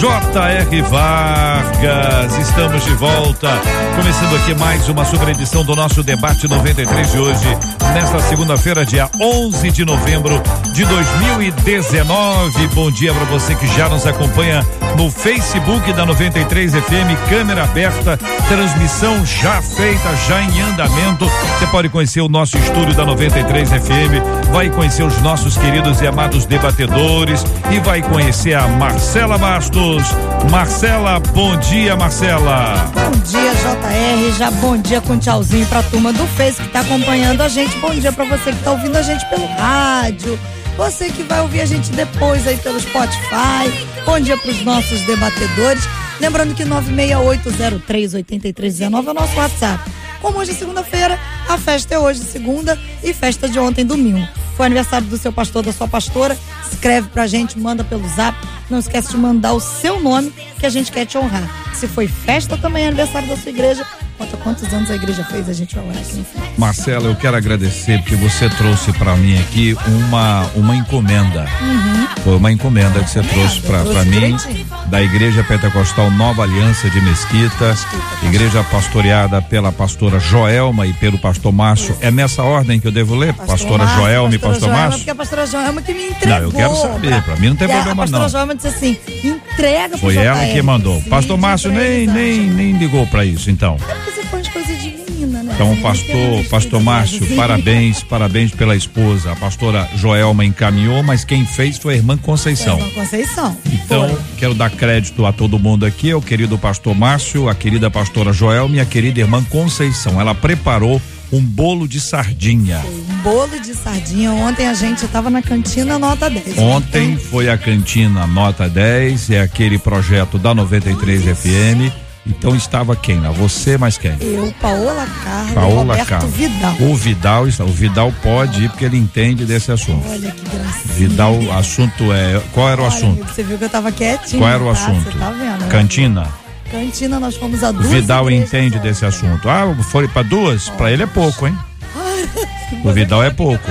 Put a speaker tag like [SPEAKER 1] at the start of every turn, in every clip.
[SPEAKER 1] J.R. Vargas. Estamos de volta, começando aqui mais uma super edição do nosso debate 93 de hoje, nesta segunda-feira, dia 11 de novembro de 2019. Bom dia para você que já nos acompanha no Facebook da 93 FM, câmera aberta, transmissão já feita, já em andamento. Você pode conhecer o nosso estúdio da 93 FM, vai conhecer os nossos queridos e amados debatedores e vai conhecer a Marcela Bastos. Marcela, bom dia, Marcela.
[SPEAKER 2] Bom dia, JR. Já bom dia com tchauzinho pra turma do Face que tá acompanhando a gente. Bom dia pra você que tá ouvindo a gente pelo rádio. Você que vai ouvir a gente depois aí pelo Spotify. Bom dia pros nossos debatedores. Lembrando que 968038319 é o nosso WhatsApp. Como hoje é segunda-feira, a festa é hoje, segunda, e festa de ontem, domingo. Foi aniversário do seu pastor, da sua pastora. Escreve pra gente, manda pelo zap. Não esquece de mandar o seu nome, que a gente quer te honrar. Se foi festa, também é aniversário da sua igreja. Quantos anos a igreja fez, a gente orar aqui.
[SPEAKER 1] Marcela, eu quero agradecer porque você trouxe para mim aqui uma uma encomenda.
[SPEAKER 2] Uhum.
[SPEAKER 1] Foi uma encomenda que você trouxe para mim da Igreja Pentecostal Nova Aliança de Mesquita, igreja pastoreada pela pastora Joelma e pelo pastor Márcio. É nessa ordem que eu devo ler?
[SPEAKER 2] Pastor
[SPEAKER 1] pastora
[SPEAKER 2] Márcio,
[SPEAKER 1] Joelma e pastor
[SPEAKER 2] Joelma,
[SPEAKER 1] Márcio?
[SPEAKER 2] Porque a pastora Joelma que me entregou.
[SPEAKER 1] Não, eu quero saber, pra mim não tem problema,
[SPEAKER 2] A pastora
[SPEAKER 1] não.
[SPEAKER 2] Joelma disse assim, entrega
[SPEAKER 1] Foi ela que mandou.
[SPEAKER 2] Sim,
[SPEAKER 1] Pastor Márcio nem, nem, nem ligou para isso, então. Então, pastor, pastor Márcio, parabéns, parabéns pela esposa. A pastora Joelma encaminhou, mas quem fez foi a irmã Conceição.
[SPEAKER 2] Irmã Conceição.
[SPEAKER 1] Então,
[SPEAKER 2] Foi.
[SPEAKER 1] quero dar crédito a todo mundo aqui, ao querido pastor Márcio, a querida pastora Joelma e a querida irmã Conceição. Ela preparou um bolo de sardinha.
[SPEAKER 2] Um bolo de sardinha. Ontem a gente tava na cantina nota 10.
[SPEAKER 1] Ontem foi a cantina Nota 10, é aquele projeto da 93 FM. Então estava quem lá? Você mais quem?
[SPEAKER 2] Eu, Paola Carla,
[SPEAKER 1] Paola
[SPEAKER 2] Roberto
[SPEAKER 1] Carlos.
[SPEAKER 2] Vidal.
[SPEAKER 1] O Vidal, está- o Vidal pode ir porque ele entende desse assunto.
[SPEAKER 2] Olha que gracinha.
[SPEAKER 1] Vidal, o assunto é. Qual era o
[SPEAKER 2] Olha,
[SPEAKER 1] assunto?
[SPEAKER 2] Você viu que eu tava quietinho.
[SPEAKER 1] Qual era o
[SPEAKER 2] tá?
[SPEAKER 1] assunto?
[SPEAKER 2] Você tá vendo? né?
[SPEAKER 1] Cantina.
[SPEAKER 2] Cantina, nós fomos a
[SPEAKER 1] O
[SPEAKER 2] duas
[SPEAKER 1] Vidal entende desse assunto. Ah, foi para duas? Para ele é pouco, hein? O Vidal é pouco.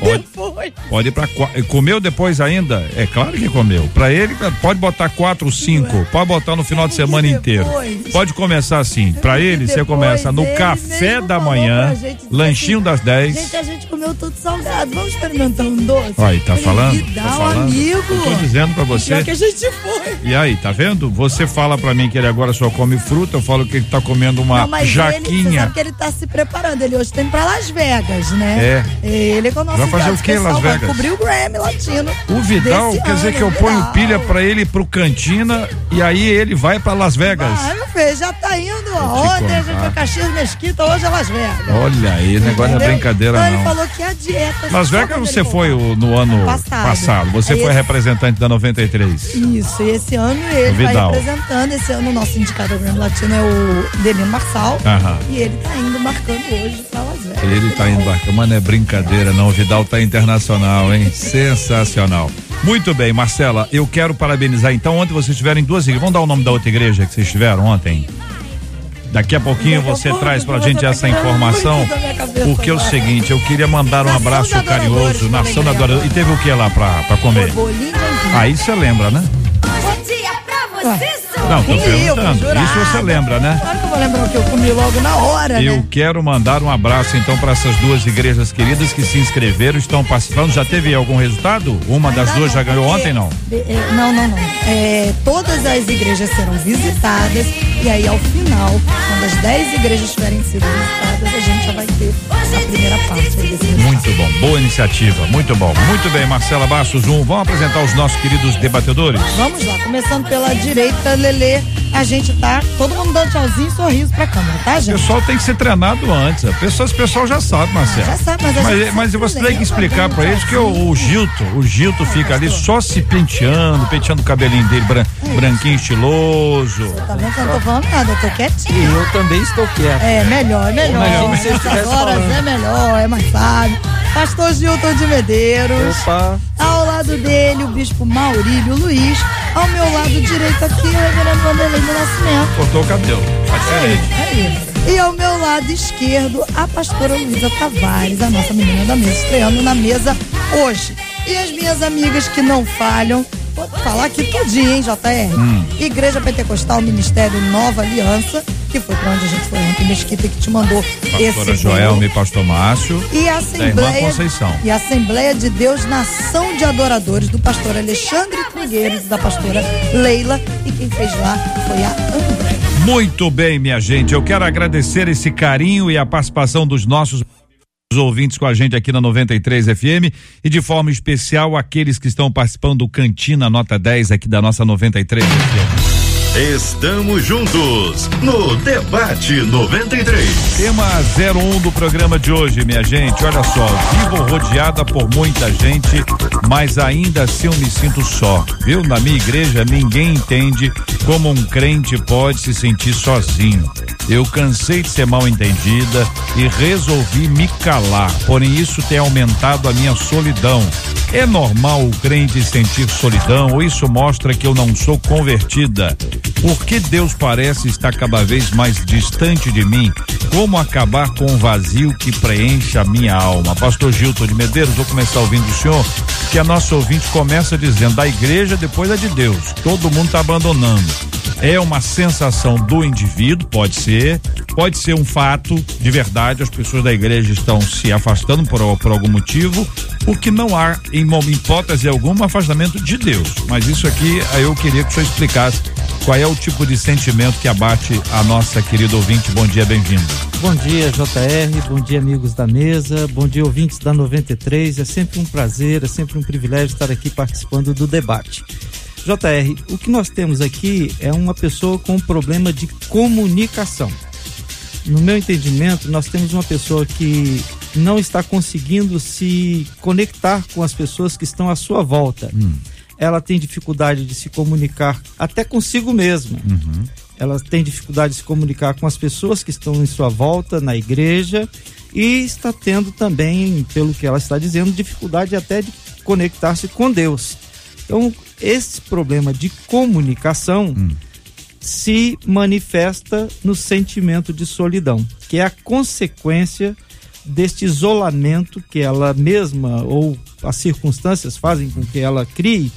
[SPEAKER 1] Pode-
[SPEAKER 2] Depois.
[SPEAKER 1] Pode ir para comeu depois ainda? É claro que comeu. Para ele pode botar quatro, cinco. Pode botar no final de semana inteiro. Pode começar assim. Para ele você começa no café da manhã,
[SPEAKER 2] pra gente,
[SPEAKER 1] lanchinho
[SPEAKER 2] assim,
[SPEAKER 1] das 10.
[SPEAKER 2] Gente, a gente comeu tudo salgado. Vamos experimentar um doce?
[SPEAKER 1] Aí, tá falando? Tá falando?
[SPEAKER 2] amigo.
[SPEAKER 1] Eu tô dizendo pra você.
[SPEAKER 2] Que a gente foi.
[SPEAKER 1] E aí, tá vendo? Você fala pra mim que ele agora só come fruta, eu falo que ele tá comendo uma
[SPEAKER 2] Não, mas ele, você
[SPEAKER 1] jaquinha.
[SPEAKER 2] sabe que ele tá se preparando. Ele hoje tem pra Las Vegas, né?
[SPEAKER 1] É.
[SPEAKER 2] Ele com o nosso
[SPEAKER 1] fazer o quê em Las
[SPEAKER 2] vai
[SPEAKER 1] Vegas?
[SPEAKER 2] cobrir o Grammy latino.
[SPEAKER 1] O Vidal, quer dizer
[SPEAKER 2] ano,
[SPEAKER 1] que eu ponho
[SPEAKER 2] Vidal.
[SPEAKER 1] pilha pra ele pro Cantina e aí ele vai pra Las Vegas.
[SPEAKER 2] Ah, meu filho, já tá indo. Ontem a gente foi Caxias Mesquita, hoje é Las Vegas.
[SPEAKER 1] Olha aí, o negócio não é brincadeira
[SPEAKER 2] então, ele
[SPEAKER 1] não.
[SPEAKER 2] falou que a dieta.
[SPEAKER 1] Las Vegas você
[SPEAKER 2] ele
[SPEAKER 1] foi o- no ano
[SPEAKER 2] Passado.
[SPEAKER 1] passado. Você
[SPEAKER 2] Aí
[SPEAKER 1] foi
[SPEAKER 2] esse-
[SPEAKER 1] representante da 93.
[SPEAKER 2] Isso, e esse ano ele vai
[SPEAKER 1] Vidal.
[SPEAKER 2] representando. Esse ano o nosso indicador Grammy Latino é o Delino Marçal.
[SPEAKER 1] Aham.
[SPEAKER 2] E ele tá indo marcando hoje pra Las Vegas.
[SPEAKER 1] Ele tá indo bacana, mas não é brincadeira não, o Tá internacional, hein? Sensacional. Muito bem, Marcela, eu quero parabenizar então, ontem vocês estiveram em duas igrejas, vamos dar o nome da outra igreja que vocês estiveram ontem? Daqui a pouquinho você
[SPEAKER 2] pouco,
[SPEAKER 1] traz pra gente
[SPEAKER 2] tá
[SPEAKER 1] essa
[SPEAKER 2] tirando
[SPEAKER 1] informação,
[SPEAKER 2] da
[SPEAKER 1] porque é o seguinte, eu queria mandar um abraço carinhoso, nação da
[SPEAKER 2] ganhou.
[SPEAKER 1] Adora- E teve o que lá pra, pra comer?
[SPEAKER 2] Aipim.
[SPEAKER 1] Aí você lembra, né?
[SPEAKER 3] Bom dia pra você,
[SPEAKER 1] Não, tô perguntando.
[SPEAKER 2] jurada.
[SPEAKER 1] Isso você lembra, né?
[SPEAKER 2] Claro que eu vou lembrar o que eu comi logo na hora,
[SPEAKER 1] Eu
[SPEAKER 2] né?
[SPEAKER 1] quero mandar um abraço então para essas duas igrejas queridas que se inscreveram, estão participando. Já teve algum resultado? Uma das duas já ganhou ontem, não?
[SPEAKER 2] É, não, não, não. É, todas as igrejas serão visitadas e aí ao final, quando as 10 igrejas tiverem sido visitadas, a gente já vai ter a primeira parte.
[SPEAKER 1] Muito bom, boa iniciativa, muito bom. Muito bem, Marcela Bastos, um. Vamos apresentar os nossos queridos debatedores?
[SPEAKER 2] Vamos lá, começando pela direita, Lele a gente tá todo mundo dando tchauzinho e sorriso pra câmera, tá, gente?
[SPEAKER 1] O pessoal tem que ser treinado antes. A pessoa, o pessoal já sabe, Marcelo.
[SPEAKER 2] Já sabe, mas a
[SPEAKER 1] mas,
[SPEAKER 2] gente
[SPEAKER 1] mas você tem que
[SPEAKER 2] lembra,
[SPEAKER 1] explicar pra eles que o, o Gilto, o Gilto fica ali só se penteando, penteando o cabelinho dele bran- branquinho, estiloso.
[SPEAKER 2] Tá vendo que eu tô falando nada, eu tô
[SPEAKER 4] E
[SPEAKER 2] quietinho.
[SPEAKER 4] eu também estou quieto.
[SPEAKER 2] É melhor, é melhor.
[SPEAKER 4] Eu
[SPEAKER 2] Nessas horas
[SPEAKER 4] falando.
[SPEAKER 2] é melhor, é mais fácil. Pastor Gilton de Medeiros.
[SPEAKER 4] Opa,
[SPEAKER 2] Ao lado dele, o bispo Maurílio Luiz. Ao meu lado direito aqui, o reverendo Vanderlei do Nascimento.
[SPEAKER 1] Cortou o cabelo. Tá diferente.
[SPEAKER 2] Aí. E ao meu lado esquerdo, a pastora Luísa Tavares, a nossa menina da mesa, estreando na mesa hoje. E as minhas amigas que não falham, vou falar aqui tudinho, hein, JR?
[SPEAKER 1] Hum.
[SPEAKER 2] Igreja Pentecostal Ministério Nova Aliança, que foi pra onde a gente foi ontem, Mesquita, que te mandou
[SPEAKER 1] Pastora
[SPEAKER 2] esse
[SPEAKER 1] Joelma e Pastor Márcio.
[SPEAKER 2] e a Assembleia,
[SPEAKER 1] Conceição.
[SPEAKER 2] e a Assembleia de Deus Nação de Adoradores do pastor Alexandre Trigueiros e da pastora Leila. E quem fez lá foi a André.
[SPEAKER 1] Muito bem, minha gente. Eu quero agradecer esse carinho e a participação dos nossos ouvintes com a gente aqui na 93 FM e de forma especial aqueles que estão participando do Cantina Nota 10 aqui da nossa 93 FM.
[SPEAKER 5] Estamos juntos no Debate 93.
[SPEAKER 1] Tema 01 do programa de hoje, minha gente. Olha só, vivo rodeada por muita gente, mas ainda assim eu me sinto só. Viu? Na minha igreja ninguém entende como um crente pode se sentir sozinho. Eu cansei de ser mal entendida e resolvi me calar. Porém, isso tem aumentado a minha solidão. É normal o crente sentir solidão ou isso mostra que eu não sou convertida? Por que Deus parece estar cada vez mais distante de mim? Como acabar com o vazio que preenche a minha alma? Pastor Gilton de Medeiros, vou começar ouvindo o senhor, que a nossa ouvinte começa dizendo da igreja depois é de Deus. Todo mundo está abandonando. É uma sensação do indivíduo, pode ser, pode ser um fato de verdade, as pessoas da igreja estão se afastando por, por algum motivo, o que não há, em hipótese alguma, afastamento de Deus. Mas isso aqui eu queria que o senhor explicasse qual é o tipo de sentimento que abate a nossa querida ouvinte. Bom dia, bem-vindo.
[SPEAKER 4] bom dia JR, bom dia amigos da mesa, bom dia ouvintes da 93. É sempre um prazer, é sempre um privilégio estar aqui participando do debate. JR, o que nós temos aqui é uma pessoa com um problema de comunicação. No meu entendimento, nós temos uma pessoa que não está conseguindo se conectar com as pessoas que estão à sua volta. Ela tem dificuldade de se comunicar até consigo mesma. Ela tem dificuldade de se comunicar com as pessoas que estão em sua volta na igreja e está tendo também, pelo que ela está dizendo, dificuldade até de conectar-se com Deus. Então, esse problema de comunicação se manifesta no sentimento de solidão, que é a consequência deste isolamento que ela mesma ou as circunstâncias fazem com que ela crie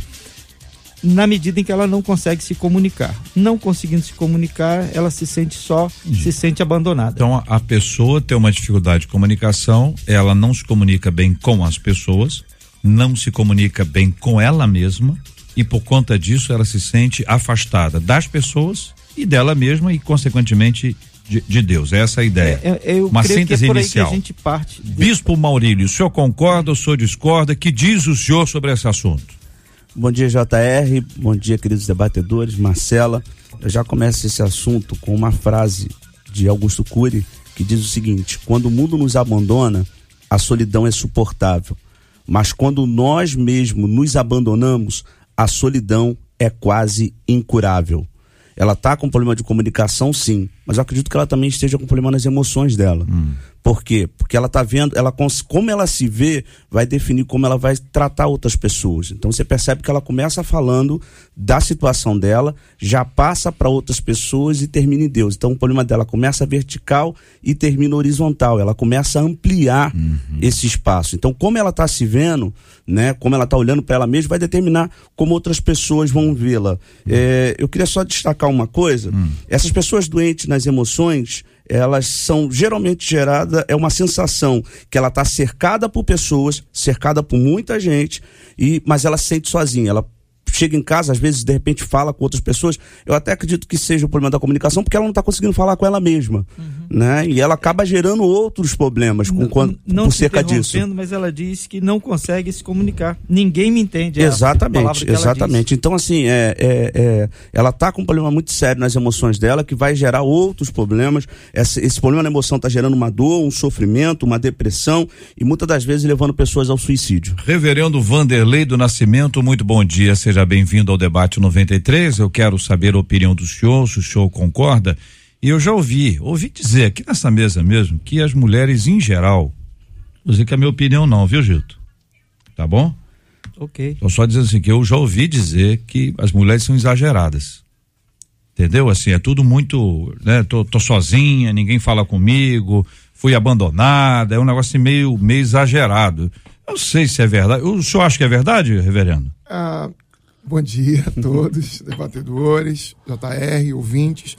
[SPEAKER 4] na medida em que ela não consegue se comunicar. Não conseguindo se comunicar, ela se sente só, se sente abandonada.
[SPEAKER 1] Então a, a pessoa tem uma dificuldade de comunicação, ela não se comunica bem com as pessoas, não se comunica bem com ela mesma e por conta disso ela se sente afastada das pessoas e dela mesma e consequentemente de, de Deus. Essa é a ideia.
[SPEAKER 4] É, é, eu
[SPEAKER 1] uma
[SPEAKER 4] creio
[SPEAKER 1] síntese
[SPEAKER 4] que é por aí
[SPEAKER 1] inicial.
[SPEAKER 4] que a gente parte. de-
[SPEAKER 1] Bispo Maurílio, o senhor concorda ou o senhor discorda? Que diz o senhor sobre esse assunto?
[SPEAKER 6] Bom dia, JR. Bom dia, queridos debatedores. Marcela, eu já começo esse assunto com uma frase de Augusto Cury que diz o seguinte: Quando o mundo nos abandona, a solidão é suportável. Mas quando nós mesmos nos abandonamos, a solidão é quase incurável. Ela está com problema de comunicação, sim, mas eu acredito que ela também esteja com problema nas emoções dela. Por quê? Porque ela está vendo, ela como ela se vê, vai definir como ela vai tratar outras pessoas. Então você percebe que ela começa falando da situação dela, já passa para outras pessoas e termina em Deus. Então o problema dela começa vertical e termina horizontal. Ela começa a ampliar esse espaço. Então como ela está se vendo, né, como ela está olhando para ela mesma, vai determinar como outras pessoas vão vê-la. É, eu queria só destacar uma coisa: essas pessoas doentes nas emoções, elas são geralmente geradas, é uma sensação que ela está cercada por pessoas, cercada por muita gente, e mas ela se sente sozinha. Ela chega em casa, às vezes, de repente, fala com outras pessoas. Eu até acredito que seja o problema da comunicação, porque ela não está conseguindo falar com ela mesma. Uhum. Né? E ela acaba gerando outros problemas com, quando,
[SPEAKER 4] não
[SPEAKER 6] por cerca disso.
[SPEAKER 4] Mas ela disse que não consegue se comunicar. Ninguém me entende.
[SPEAKER 6] É exatamente, exatamente. Então, assim, é, é, é ela está com um problema muito sério nas emoções dela, que vai gerar outros problemas. Esse, esse problema na emoção está gerando uma dor, um sofrimento, uma depressão e muitas das vezes levando pessoas ao suicídio.
[SPEAKER 1] Reverendo Vanderlei do Nascimento, muito bom dia, seja bem-vindo ao debate 93. Eu quero saber a opinião do senhor, se o senhor concorda. E eu já ouvi, ouvi dizer aqui nessa mesa mesmo, que as mulheres em geral, vou dizer que é a minha opinião não, viu, Gilto? Tá bom?
[SPEAKER 4] Ok.
[SPEAKER 1] Tô só dizendo assim, que eu já ouvi dizer que as mulheres são exageradas. Entendeu? Assim, é tudo muito, né? Tô, tô sozinha, ninguém fala comigo, fui abandonada, é um negócio assim meio, meio exagerado. Eu não sei se é verdade. O senhor acha que é verdade, reverendo?
[SPEAKER 7] Ah, bom dia a todos, debatedores, JR, ouvintes.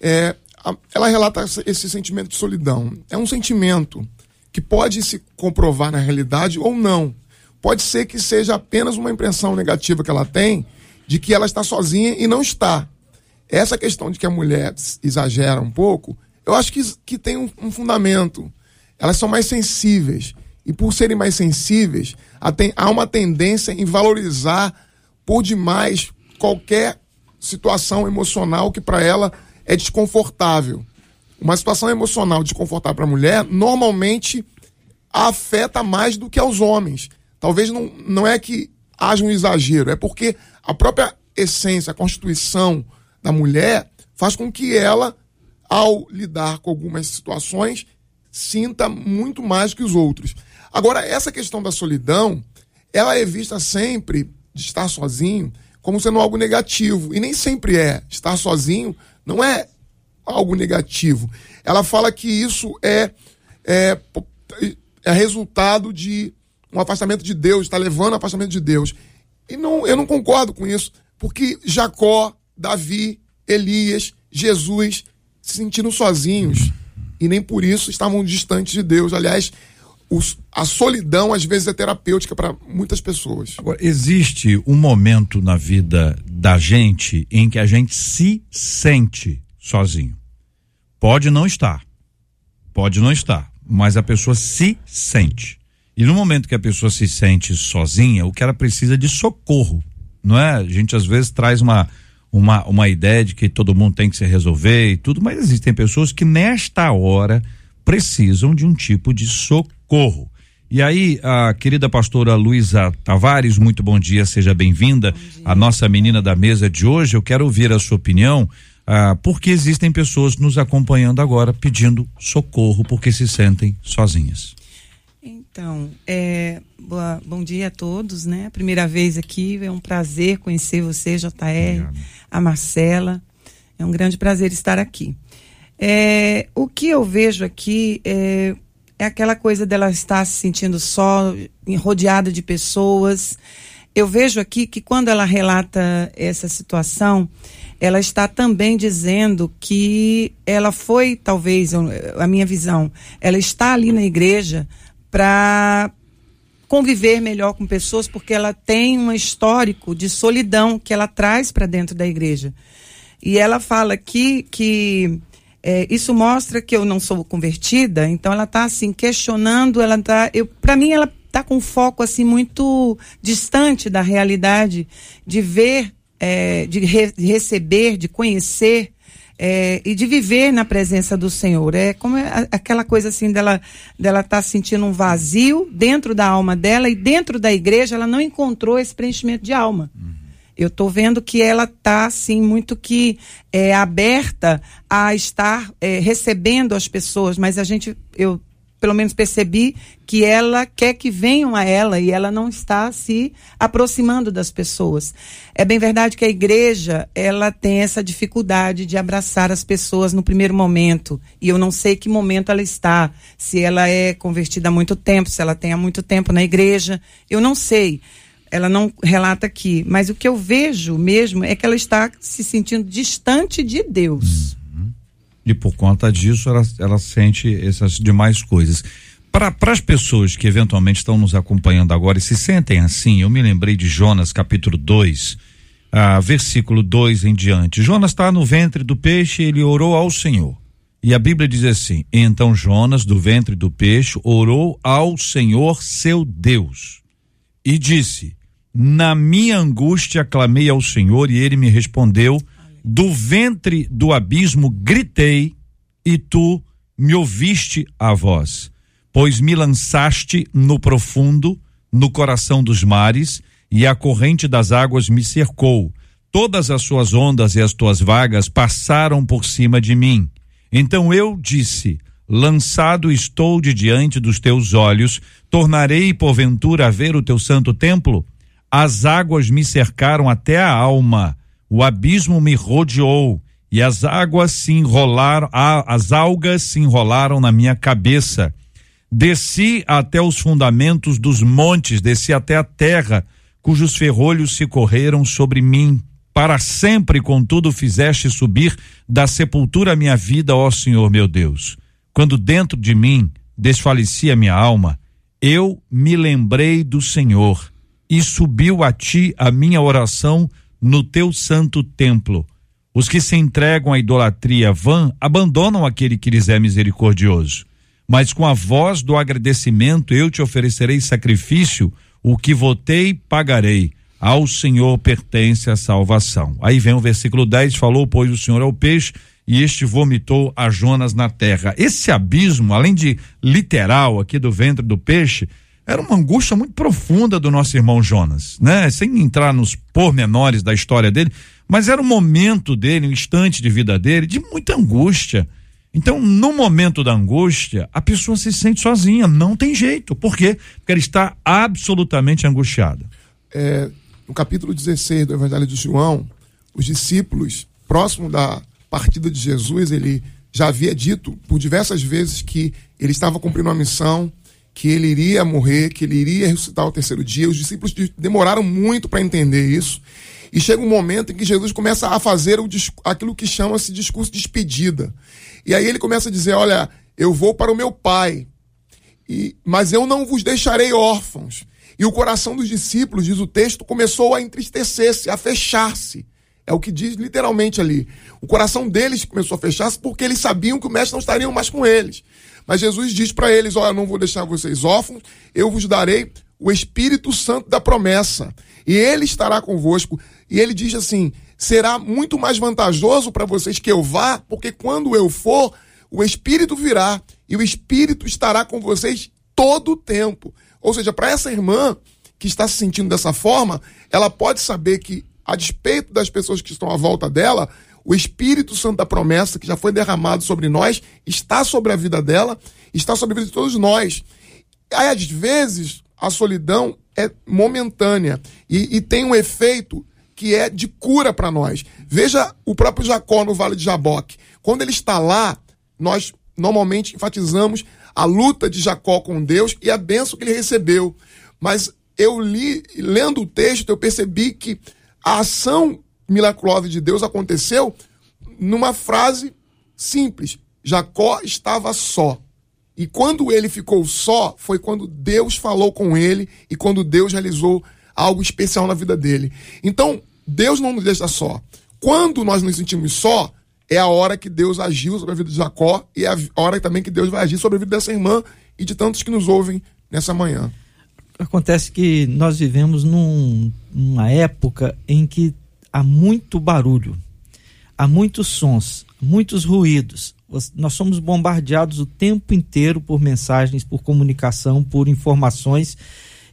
[SPEAKER 7] É, a, ela relata esse sentimento de solidão. É um sentimento que pode se comprovar na realidade ou não. Pode ser que seja apenas uma impressão negativa que ela tem de que ela está sozinha e não está. Essa questão de que a mulher exagera um pouco, eu acho que, que tem um, um fundamento. Elas são mais sensíveis. E por serem mais sensíveis, há uma tendência em valorizar por demais qualquer situação emocional que para ela é desconfortável. Uma situação emocional desconfortável para a mulher normalmente afeta mais do que aos homens. Talvez não, não é que haja um exagero, é porque a própria essência, a constituição da mulher faz com que ela, ao lidar com algumas situações, sinta muito mais que os outros. Agora, essa questão da solidão, ela é vista sempre de estar sozinho como sendo algo negativo. E nem sempre é. Estar sozinho não é algo negativo. Ela fala que isso é, é, é resultado de um afastamento de Deus, está levando ao afastamento de Deus. E não, eu não concordo com isso, porque Jacó, Davi, Elias, Jesus se sentiram sozinhos e nem por isso estavam distantes de Deus. Aliás, os, a solidão às vezes é terapêutica para muitas pessoas.
[SPEAKER 1] Agora, existe um momento na vida da gente em que a gente se sente sozinho. Pode não estar, pode não estar, mas a pessoa se sente. E no momento que a pessoa se sente sozinha, o que ela precisa é de socorro, não é? A gente às vezes traz uma uma, uma ideia de que todo mundo tem que se resolver e tudo, mas existem pessoas que nesta hora precisam de um tipo de socorro. E aí, a querida pastora Luísa Tavares, muito bom dia, seja bem-vinda. A nossa menina da mesa de hoje, eu quero ouvir a sua opinião, ah, porque existem pessoas nos acompanhando agora pedindo socorro porque se sentem sozinhas.
[SPEAKER 8] Então, é, boa, bom dia a todos, né? Primeira vez aqui, é um prazer conhecer você, JR, Obrigado. a Marcela. É um grande prazer estar aqui. É, o que eu vejo aqui é, é aquela coisa dela estar se sentindo só, rodeada de pessoas. Eu vejo aqui que quando ela relata essa situação, ela está também dizendo que ela foi, talvez, a minha visão, ela está ali na igreja para conviver melhor com pessoas, porque ela tem um histórico de solidão que ela traz para dentro da igreja. E ela fala aqui que é, isso mostra que eu não sou convertida, então ela está assim questionando, ela tá, eu, para mim ela está com foco assim muito distante da realidade de ver, é, de, re, receber, de conhecer é, e de viver na presença do Senhor. É como aquela coisa assim dela dela tá sentindo um vazio dentro da alma dela e dentro da igreja ela não encontrou esse preenchimento de alma. Uhum. Eu estou vendo que ela está assim muito que é, aberta a estar é, recebendo as pessoas, mas a gente eu pelo menos percebi que ela quer que venham a ela e ela não está se aproximando das pessoas. É bem verdade que a igreja, ela tem essa dificuldade de abraçar as pessoas no primeiro momento, e eu não sei que momento ela está, se ela é convertida há muito tempo, se ela tem há muito tempo na igreja, eu não sei. Ela não relata aqui, mas o que eu vejo mesmo é que ela está se sentindo distante de Deus.
[SPEAKER 1] E por conta disso, ela, ela sente essas demais coisas. Para as pessoas que eventualmente estão nos acompanhando agora e se sentem assim, eu me lembrei de Jonas capítulo 2, ah, versículo 2 em diante. Jonas está no ventre do peixe, ele orou ao Senhor. E a Bíblia diz assim: Então Jonas, do ventre do peixe, orou ao Senhor seu Deus e disse: Na minha angústia clamei ao Senhor e ele me respondeu. Do ventre do abismo gritei e tu me ouviste a voz, pois me lançaste no profundo, no coração dos mares, e a corrente das águas me cercou. Todas as suas ondas e as tuas vagas passaram por cima de mim. Então eu disse: Lançado estou de diante dos teus olhos, tornarei porventura a ver o teu santo templo? As águas me cercaram até a alma, o abismo me rodeou, e as águas se enrolaram, as algas se enrolaram na minha cabeça. Desci até os fundamentos dos montes, desci até a terra, cujos ferrolhos se correram sobre mim. Para sempre, contudo, fizeste subir da sepultura a minha vida, ó Senhor meu Deus. Quando dentro de mim desfalecia minha alma, eu me lembrei do Senhor e subiu a ti a minha oração no teu santo templo. Os que se entregam à idolatria vã abandonam aquele que lhes é misericordioso. Mas com a voz do agradecimento eu te oferecerei sacrifício, o que votei pagarei ao Senhor pertence a salvação. Aí vem o versículo 10, falou, pois o Senhor é o peixe, e este vomitou a Jonas na terra. Esse abismo, além de literal aqui do ventre do peixe, era uma angústia muito profunda do nosso irmão Jonas, né? Sem entrar nos pormenores da história dele, mas era um momento dele, um instante de vida dele, de muita angústia. Então, no momento da angústia, a pessoa se sente sozinha, não tem jeito. Por quê? Porque ela está absolutamente angustiada.
[SPEAKER 7] É, no capítulo 16 do Evangelho de João, os discípulos, próximo da partida de Jesus, ele já havia dito por diversas vezes que ele estava cumprindo uma missão, que ele iria morrer, que ele iria ressuscitar ao terceiro dia. Os discípulos demoraram muito para entender isso. E chega um momento em que Jesus começa a fazer o, aquilo que chama-se discurso de despedida. E aí ele começa a dizer: Olha, eu vou para o meu pai, e, mas eu não vos deixarei órfãos. E o coração dos discípulos, diz o texto, começou a entristecer-se, a fechar-se. É o que diz literalmente ali. O coração deles começou a fechar-se porque eles sabiam que o mestre não estaria mais com eles. Mas Jesus diz para eles: Olha, não vou deixar vocês órfãos, eu vos darei o Espírito Santo da promessa. E ele estará convosco. E ele diz assim: será muito mais vantajoso para vocês que eu vá, porque quando eu for, o Espírito virá e o Espírito estará com vocês todo o tempo. Ou seja, para essa irmã que está se sentindo dessa forma, ela pode saber que, a despeito das pessoas que estão à volta dela, o Espírito Santo da promessa, que já foi derramado sobre nós, está sobre a vida dela, está sobre a vida de todos nós. Aí, às vezes, a solidão é momentânea e, e tem um efeito que é de cura para nós. Veja o próprio Jacó no Vale de Jaboque. Quando ele está lá, nós normalmente enfatizamos a luta de Jacó com Deus e a benção que ele recebeu. Mas eu li, lendo o texto, eu percebi que a ação milagrosa de Deus aconteceu numa frase simples: Jacó estava só. E quando ele ficou só, foi quando Deus falou com ele e quando Deus realizou algo especial na vida dele. Então, Deus não nos deixa só. Quando nós nos sentimos só, é a hora que Deus agiu sobre a vida de Jacó e é a hora também que Deus vai agir sobre a vida dessa irmã e de tantos que nos ouvem nessa manhã.
[SPEAKER 4] Acontece que nós vivemos num, numa época em que há muito barulho, há muitos sons, muitos ruídos. Nós somos bombardeados o tempo inteiro por mensagens, por comunicação, por informações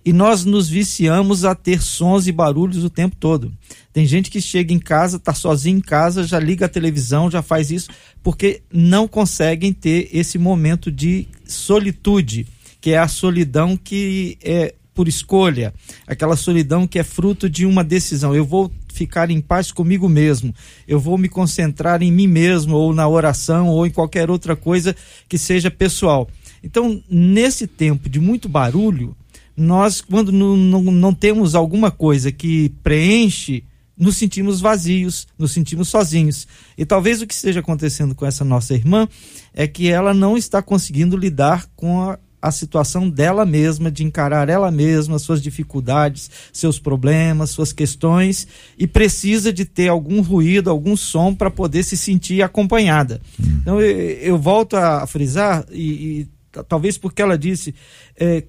[SPEAKER 4] e nós nos viciamos a ter sons e barulhos o tempo todo. Tem gente que chega em casa, está sozinho em casa, já liga a televisão, já faz isso, porque não conseguem ter esse momento de solitude, que é a solidão que é por escolha, aquela solidão que é fruto de uma decisão. Eu vou ficar em paz comigo mesmo, eu vou me concentrar em mim mesmo, ou na oração, ou em qualquer outra coisa que seja pessoal. Então, nesse tempo de muito barulho, nós, quando não, não, não temos alguma coisa que preenche, nos sentimos vazios, nos sentimos sozinhos. E talvez o que esteja acontecendo com essa nossa irmã é que ela não está conseguindo lidar com a a situação dela mesma, de encarar ela mesma, suas dificuldades, seus problemas, suas questões e precisa de ter algum ruído, algum som para poder se sentir acompanhada. Hum. Então eu, eu, volto a frisar e, e talvez porque ela disse é,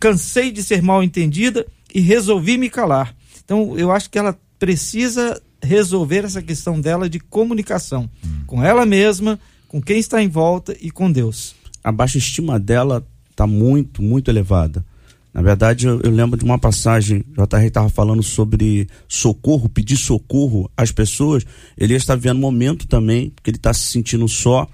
[SPEAKER 4] cansei de ser mal entendida e resolvi me calar. Então eu acho que ela precisa resolver essa questão dela de comunicação hum. com ela mesma, com quem está em volta e com Deus
[SPEAKER 6] a baixa estima dela está muito, muito elevada. Na verdade, eu, eu, lembro de uma passagem, JR estava falando sobre socorro, pedir socorro às pessoas. Ele está vivendo um momento também, que ele está se sentindo só,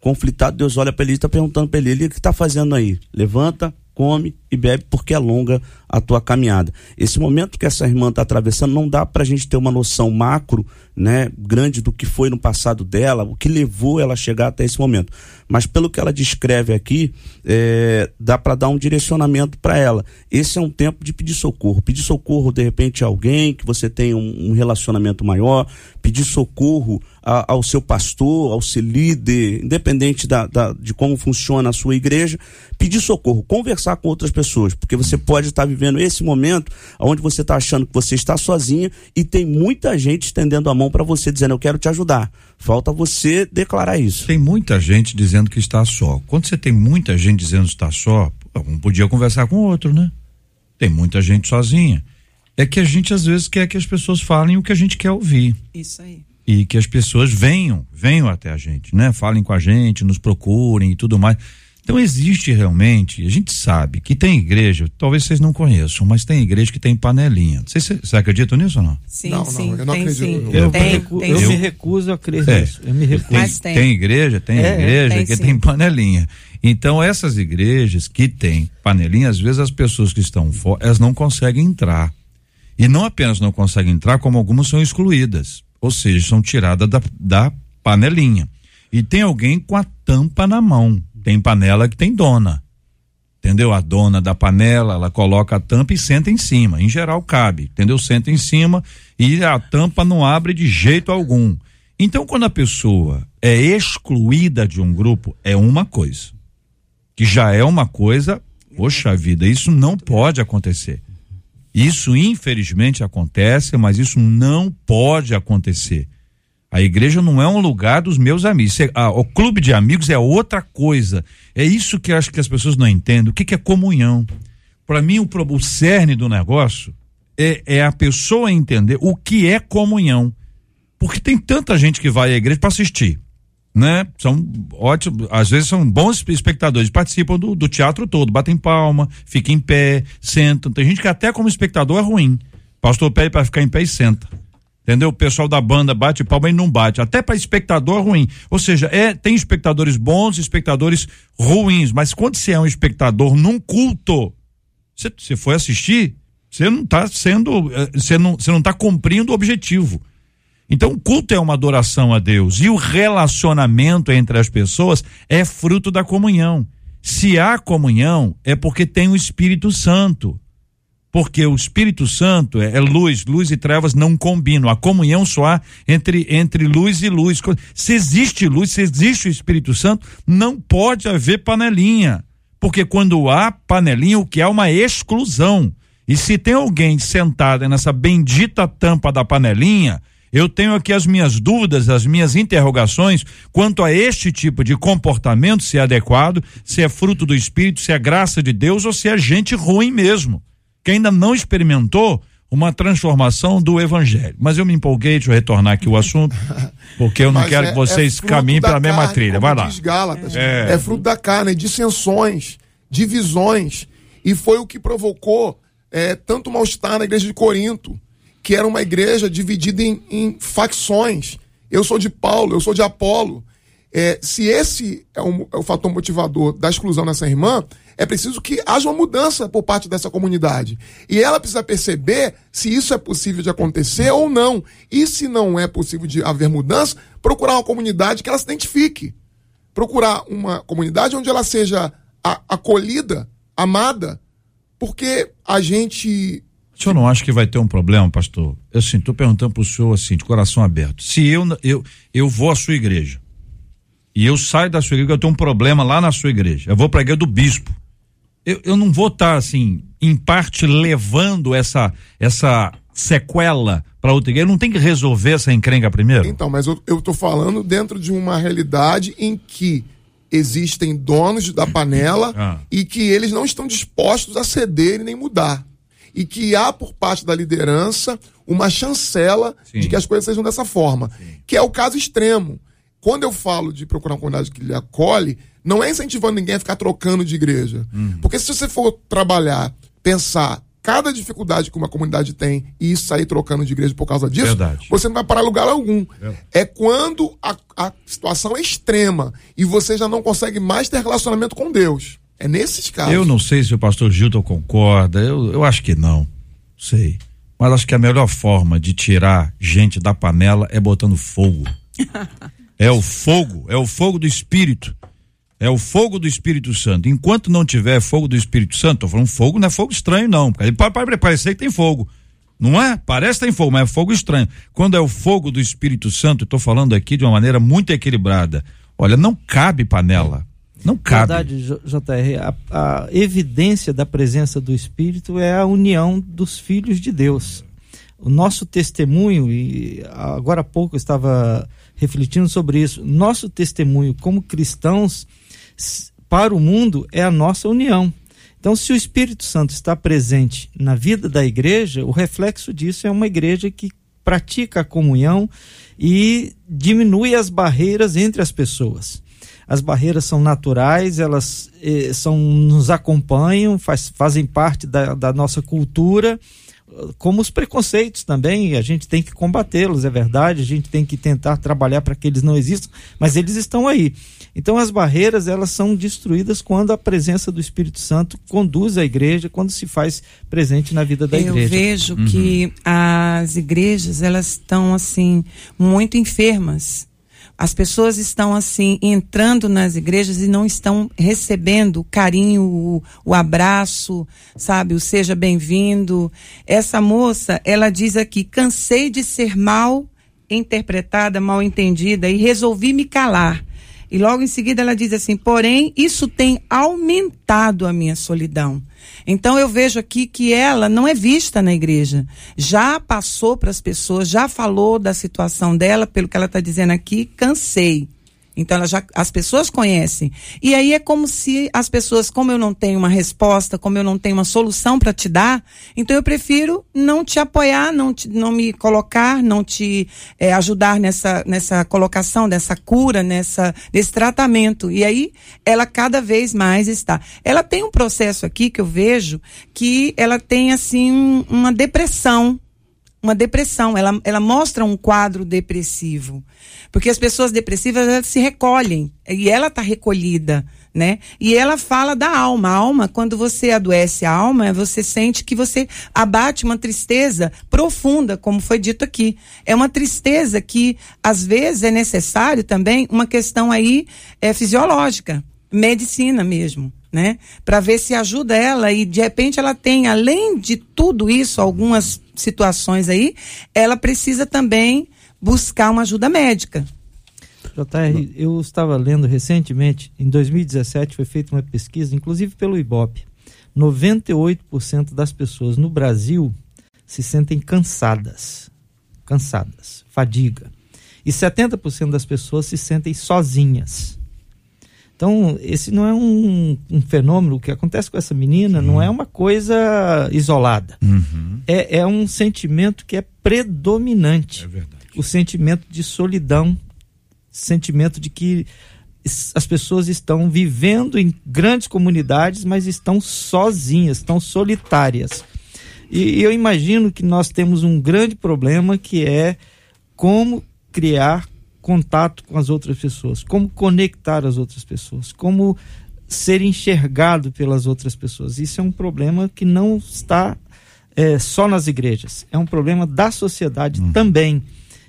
[SPEAKER 6] conflitado. Deus olha para ele e está perguntando para ele: ele o que está fazendo aí? Levanta, come e bebe porque é longa a tua caminhada. Esse momento que essa irmã está atravessando não dá para a gente ter uma noção macro, né, grande do que foi no passado dela, o que levou ela a chegar até esse momento. Mas pelo que ela descreve aqui, é, dá para dar um direcionamento para ela. Esse é um tempo de pedir socorro. Pedir socorro de repente a alguém que você tem um, um relacionamento maior, pedir socorro a, ao seu pastor, ao seu líder, independente da, da, de como funciona a sua igreja, pedir socorro, conversar com outras pessoas, porque você pode estar vivendo esse momento onde você está achando que você está sozinha e tem muita gente estendendo a mão para você dizendo eu quero te ajudar. Falta você declarar isso.
[SPEAKER 1] Tem muita gente dizendo que está só. Quando você tem muita gente dizendo que está só, um podia conversar com o outro, né? Tem muita gente sozinha. É que a gente às vezes quer que as pessoas falem o que a gente quer ouvir.
[SPEAKER 8] Isso aí.
[SPEAKER 1] E que as pessoas venham, venham até a gente, né? Falem com a gente, nos procurem e tudo mais. Então existe realmente, a gente sabe que tem igreja, talvez vocês não conheçam, mas tem igreja que tem panelinha. Você, você acredita nisso ou não?
[SPEAKER 8] Sim, não, sim, não, eu não
[SPEAKER 2] tem,
[SPEAKER 8] acredito.
[SPEAKER 2] Sim. Eu, tem,
[SPEAKER 4] recu tem, eu, me recuso a crer é, nisso. Eu me recuso.
[SPEAKER 1] Tem, mas tem. tem igreja, tem é, igreja tem, que sim. tem panelinha. Então essas igrejas que têm panelinha, às vezes as pessoas que estão fora, elas não conseguem entrar. E não apenas não conseguem entrar, como algumas são excluídas. Ou seja, são tiradas da, da panelinha. E tem alguém com a tampa na mão tem panela que tem dona. Entendeu? A dona da panela, ela coloca a tampa e senta em cima. Em geral cabe, entendeu? Senta em cima e a tampa não abre de jeito algum. Então, quando a pessoa é excluída de um grupo, é uma coisa. Que já é uma coisa, poxa vida, isso não pode acontecer. Isso infelizmente acontece, mas isso não pode acontecer. A igreja não é um lugar dos meus amigos. o clube de amigos é outra coisa. É isso que acho que as pessoas não entendem. O que, que é comunhão? Para mim, o, o cerne do negócio é, é a pessoa entender o que é comunhão. Porque tem tanta gente que vai à igreja para assistir. Né? São ótimos, às vezes são bons espectadores, participam do, do teatro todo, batem palma, ficam em pé, sentam. Tem gente que até como espectador é ruim. Pastor pede para ficar em pé e senta entendeu? O pessoal da banda bate palma e não bate, até para espectador ruim. Ou seja, é tem espectadores bons, espectadores ruins, mas quando você é um espectador num culto, você, você foi assistir, você não está sendo, eh, você não, você não tá cumprindo o objetivo. Então, o culto é uma adoração a Deus e o relacionamento entre as pessoas é fruto da comunhão. Se há comunhão, é porque tem o Espírito Santo porque o Espírito Santo é, é, luz, luz e trevas não combinam. A comunhão só há entre, entre luz e luz. Se existe luz, se existe o Espírito Santo, não pode haver panelinha. Porque quando há panelinha, o que é uma exclusão. E se tem alguém sentado nessa bendita tampa da panelinha, eu tenho aqui as minhas dúvidas, as minhas interrogações quanto a este tipo de comportamento, se é adequado, se é fruto do Espírito, se é graça de Deus ou se é gente ruim mesmo que ainda não experimentou uma transformação do evangelho. Mas eu me empolguei, deixa eu retornar aqui o assunto, porque eu não quero é, que vocês é caminhem pela carne, mesma trilha. Vai lá.
[SPEAKER 7] Gálatas, é. é fruto da carne, dissensões, divisões. E foi o que provocou é, tanto mal-estar na igreja de Corinto, que era uma igreja dividida em, em facções. Eu sou de Paulo, eu sou de Apolo. É, se esse é, um, é o fator motivador da exclusão dessa irmã, é preciso que haja uma mudança por parte dessa comunidade. E ela precisa perceber se isso é possível de acontecer ou não. E se não é possível de haver mudança, procurar uma comunidade que ela se identifique. Procurar uma comunidade onde ela seja acolhida, amada, porque a gente
[SPEAKER 1] o senhor não acha que vai ter um problema, pastor? Eu assim, estou perguntando para o senhor assim, de coração aberto. Se eu, eu, eu vou à sua igreja e eu saio da sua igreja, eu tenho um problema lá na sua igreja, eu vou para a igreja do bispo, eu, eu não vou estar, tá, assim, em parte levando essa, essa sequela para outra igreja? Não tem que resolver essa encrenca primeiro?
[SPEAKER 7] Então, mas eu, eu tô falando dentro de uma realidade em que existem donos da panela ah. e que eles não estão dispostos a ceder nem mudar. E que há por parte da liderança uma chancela Sim. de que as coisas sejam dessa forma. Sim. Que é o caso extremo. Quando eu falo de procurar uma comunidade que lhe acolhe, não é incentivando ninguém a ficar trocando de igreja. Uhum. Porque se você for trabalhar, pensar cada dificuldade que uma comunidade tem e sair trocando de igreja por causa disso, Verdade. você não vai parar lugar algum. É, é quando a, a situação é extrema e você já não consegue mais ter relacionamento com Deus. É nesses casos.
[SPEAKER 1] Eu não sei se o pastor Gilton concorda, eu, eu acho que não. Sei. Mas acho que a melhor forma de tirar gente da panela é botando fogo. é o fogo, é o fogo do espírito. É o fogo do Espírito Santo. Enquanto não tiver fogo do Espírito Santo, tô falando fogo, não é fogo estranho, não. Ele pode, parecer que tem fogo. Não é? Parece que tem fogo, mas é fogo estranho. Quando é o fogo do Espírito Santo, estou falando aqui de uma maneira muito equilibrada. Olha, não cabe panela. Não cabe.
[SPEAKER 4] Verdade, JR. A, a evidência da presença do Espírito é a união dos filhos de Deus. O nosso testemunho, e agora há pouco eu estava refletindo sobre isso, nosso testemunho como cristãos para o mundo é a nossa união. Então, se o Espírito Santo está presente na vida da igreja, o reflexo disso é uma igreja que pratica a comunhão e diminui as barreiras entre as pessoas. As barreiras são naturais, elas eh, são, nos acompanham, faz, fazem parte da, da nossa cultura como os preconceitos também, a gente tem que combatê-los, é verdade, a gente tem que tentar trabalhar para que eles não existam, mas eles estão aí. Então as barreiras elas são destruídas quando a presença do Espírito Santo conduz a igreja, quando se faz presente na vida da
[SPEAKER 8] Eu
[SPEAKER 4] igreja.
[SPEAKER 8] Eu vejo uhum. que as igrejas elas estão assim muito enfermas as pessoas estão assim entrando nas igrejas e não estão recebendo o carinho, o, o abraço, sabe, o seja bem-vindo. Essa moça, ela diz aqui: cansei de ser mal interpretada, mal entendida e resolvi me calar. E logo em seguida ela diz assim: porém, isso tem aumentado a minha solidão. Então eu vejo aqui que ela não é vista na igreja. Já passou para as pessoas, já falou da situação dela, pelo que ela está dizendo aqui, cansei. Então ela já, as pessoas conhecem. E aí é como se as pessoas, como eu não tenho uma resposta, como eu não tenho uma solução para te dar, então eu prefiro não te apoiar, não, te, não me colocar, não te é, ajudar nessa, nessa colocação, dessa cura, nessa, nesse tratamento. E aí ela cada vez mais está. Ela tem um processo aqui que eu vejo que ela tem assim uma depressão uma depressão, ela, ela mostra um quadro depressivo. Porque as pessoas depressivas elas se recolhem, e ela está recolhida, né? E ela fala da alma. A alma, quando você adoece a alma, você sente que você abate uma tristeza profunda, como foi dito aqui. É uma tristeza que, às vezes, é necessário também uma questão aí é, fisiológica, medicina mesmo né? Para ver se ajuda ela e de repente ela tem, além de tudo isso, algumas situações aí, ela precisa também buscar uma ajuda médica.
[SPEAKER 4] JR, eu estava lendo recentemente, em 2017 foi feita uma pesquisa, inclusive pelo IBOP. 98% das pessoas no Brasil se sentem cansadas. Cansadas, fadiga. E 70% das pessoas se sentem sozinhas. Então, esse não é um, um, fenômeno, o que acontece com essa menina não é uma coisa isolada. Uhum. É, é um sentimento que é predominante. É verdade. O sentimento de solidão, sentimento de que as pessoas estão vivendo em grandes comunidades, mas estão sozinhas, estão solitárias. E, e eu imagino que nós temos um grande problema que é como criar contato com as outras pessoas, como conectar as outras pessoas, como ser enxergado pelas outras pessoas. Isso é um problema que não está é, só nas igrejas, é um problema da sociedade hum. também.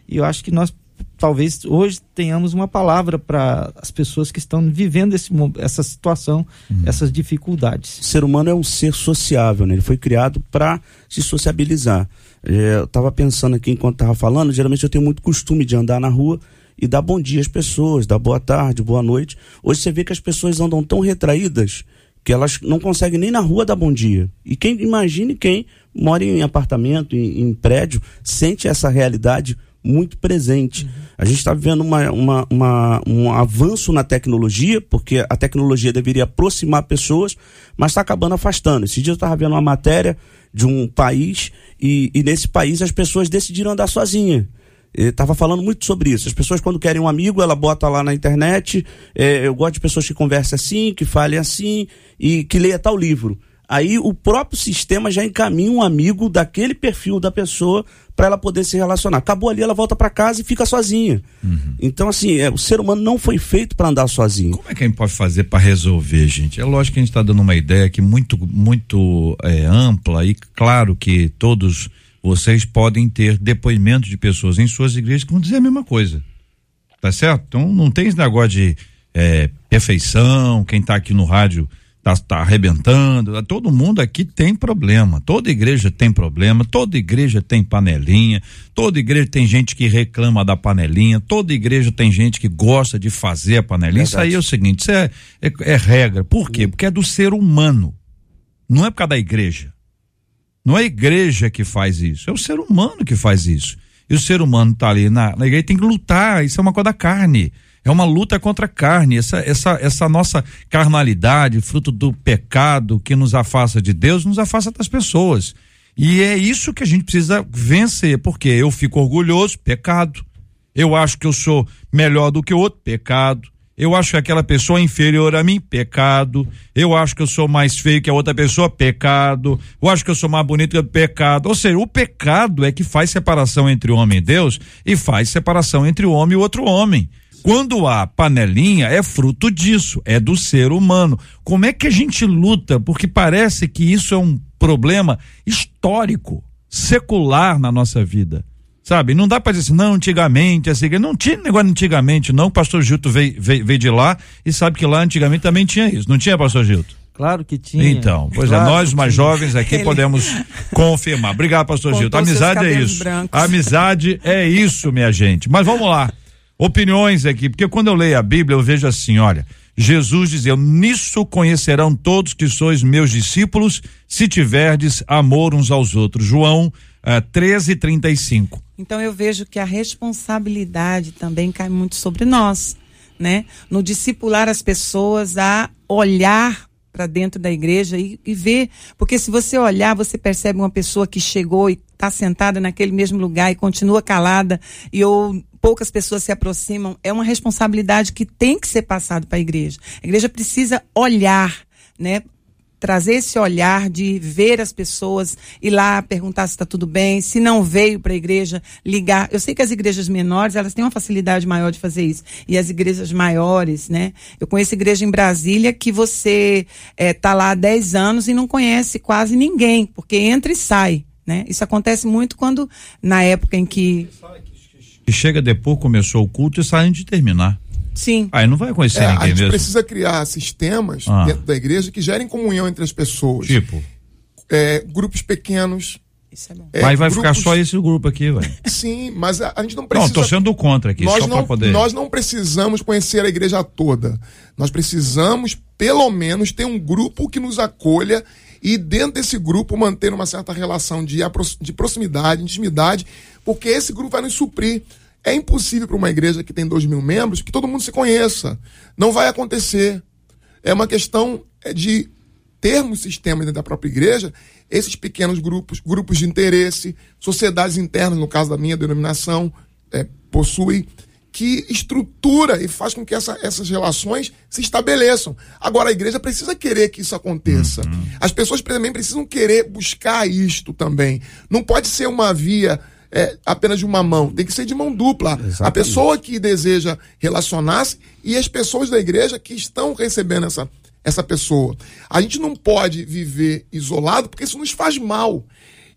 [SPEAKER 4] E eu acho que nós talvez hoje tenhamos uma palavra para as pessoas que estão vivendo esse, essa situação, hum. essas dificuldades.
[SPEAKER 6] O ser humano é um ser sociável, né? ele foi criado para se sociabilizar. É, eu estava pensando aqui enquanto estava falando, geralmente eu tenho muito costume de andar na rua e dar bom dia às pessoas, dar boa tarde, boa noite. Hoje você vê que as pessoas andam tão retraídas que elas não conseguem nem na rua dar bom dia. E quem imagine quem mora em apartamento, em, em prédio, sente essa realidade muito presente. Uhum. A gente está vivendo uma, uma, uma, um avanço na tecnologia, porque a tecnologia deveria aproximar pessoas, mas está acabando afastando. Esse dia eu estava vendo uma matéria de um país e, e nesse país as pessoas decidiram andar sozinhas estava falando muito sobre isso. As pessoas, quando querem um amigo, ela bota lá na internet. É, eu gosto de pessoas que conversem assim, que falem assim e que leia tal livro. Aí o próprio sistema já encaminha um amigo daquele perfil da pessoa para ela poder se relacionar. Acabou ali, ela volta para casa e fica sozinha. Uhum. Então, assim, é, o ser humano não foi feito para andar sozinho.
[SPEAKER 1] Como é que a gente pode fazer para resolver, gente? É lógico que a gente está dando uma ideia aqui muito, muito é, ampla e claro que todos vocês podem ter depoimentos de pessoas em suas igrejas que vão dizer a mesma coisa. Tá certo? Então não tem esse negócio de é, perfeição, quem está aqui no rádio tá, tá arrebentando. Todo mundo aqui tem problema. Toda igreja tem problema. Toda igreja tem panelinha. Toda igreja tem gente que reclama da panelinha. Toda igreja tem gente que gosta de fazer a panelinha. Verdade. Isso aí é o seguinte: isso é, é, é regra. Por quê? Porque é do ser humano. Não é por causa da igreja. Não é a igreja que faz isso. É o ser humano que faz isso. E o ser humano está ali na, na igreja tem que lutar. Isso é uma coisa da carne. É uma luta contra a carne, essa, essa, essa nossa carnalidade, fruto do pecado que nos afasta de Deus, nos afasta das pessoas. E é isso que a gente precisa vencer, porque eu fico orgulhoso, pecado. Eu acho que eu sou melhor do que o outro, pecado. Eu acho que aquela pessoa é inferior a mim, pecado. Eu acho que eu sou mais feio que a outra pessoa, pecado. Eu acho que eu sou mais bonito que pecado. Ou seja, o pecado é que faz separação entre o homem e Deus e faz separação entre o homem e outro homem. Quando há panelinha, é fruto disso, é do ser humano. Como é que a gente luta? Porque parece que isso é um problema histórico, secular na nossa vida. Sabe? Não dá para dizer assim, não, antigamente, assim, não tinha negócio antigamente, não. O pastor Gilto veio, veio, veio, de lá e sabe que lá antigamente também tinha isso. Não tinha, pastor Gilto?
[SPEAKER 4] Claro que tinha.
[SPEAKER 1] Então, pois é, claro é, nós mais tinha. jovens aqui Ele... podemos confirmar. Obrigado, pastor Gilto. Amizade é isso. Brancos. Amizade é isso, minha gente. Mas vamos lá opiniões aqui, porque quando eu leio a Bíblia eu vejo assim, olha, Jesus dizia: Nisso conhecerão todos que sois meus discípulos, se tiverdes amor uns aos outros. João uh, eh, 13, 35.
[SPEAKER 8] Então eu vejo que a responsabilidade também cai muito sobre nós, né? No discipular as pessoas a olhar para dentro da igreja e, e ver, porque se você olhar, você percebe uma pessoa que chegou e está sentada naquele mesmo lugar e continua calada e ou poucas pessoas se aproximam, é uma responsabilidade que tem que ser passada para a igreja. A igreja precisa olhar, né? Trazer esse olhar de ver as pessoas, ir lá perguntar se está tudo bem, se não veio para a igreja, ligar. Eu sei que as igrejas menores, elas têm uma facilidade maior de fazer isso. E as igrejas maiores, né? Eu conheço igreja em Brasília que você é, lá há 10 anos e não conhece quase ninguém, porque entra e sai. Né? Isso acontece muito quando, na época em que
[SPEAKER 1] chega depois, começou o culto e sai antes de terminar.
[SPEAKER 8] Sim.
[SPEAKER 1] Aí não vai conhecer é, ninguém
[SPEAKER 7] A gente
[SPEAKER 1] mesmo.
[SPEAKER 7] precisa criar sistemas ah. dentro da igreja que gerem comunhão entre as pessoas.
[SPEAKER 1] Tipo?
[SPEAKER 7] É, grupos pequenos.
[SPEAKER 1] Isso é bom. É, mas vai grupos... ficar só esse grupo aqui, velho.
[SPEAKER 7] Sim, mas a, a, gente não precisa.
[SPEAKER 1] Não, tô sendo contra aqui,
[SPEAKER 7] nós
[SPEAKER 1] só
[SPEAKER 7] não,
[SPEAKER 1] poder.
[SPEAKER 7] Nós não precisamos conhecer a igreja toda. Nós precisamos, pelo menos, ter um grupo que nos acolha e dentro desse grupo manter uma certa relação de, de proximidade, intimidade, porque esse grupo vai nos suprir. É impossível para uma igreja que tem dois mil membros que todo mundo se conheça. Não vai acontecer. É uma questão é, de termos sistemas dentro da própria igreja, esses pequenos grupos, grupos de interesse, sociedades internas, no caso da minha denominação, é, possuem, que estrutura e faz com que essa, essas relações se estabeleçam. Agora, a igreja precisa querer que isso aconteça. Uhum. As pessoas também precisam querer buscar isto também. Não pode ser uma via é, apenas de uma mão, tem que ser de mão dupla. Exatamente. A pessoa que deseja relacionar-se e as pessoas da igreja que estão recebendo essa, essa pessoa. A gente não pode viver isolado porque isso nos faz mal.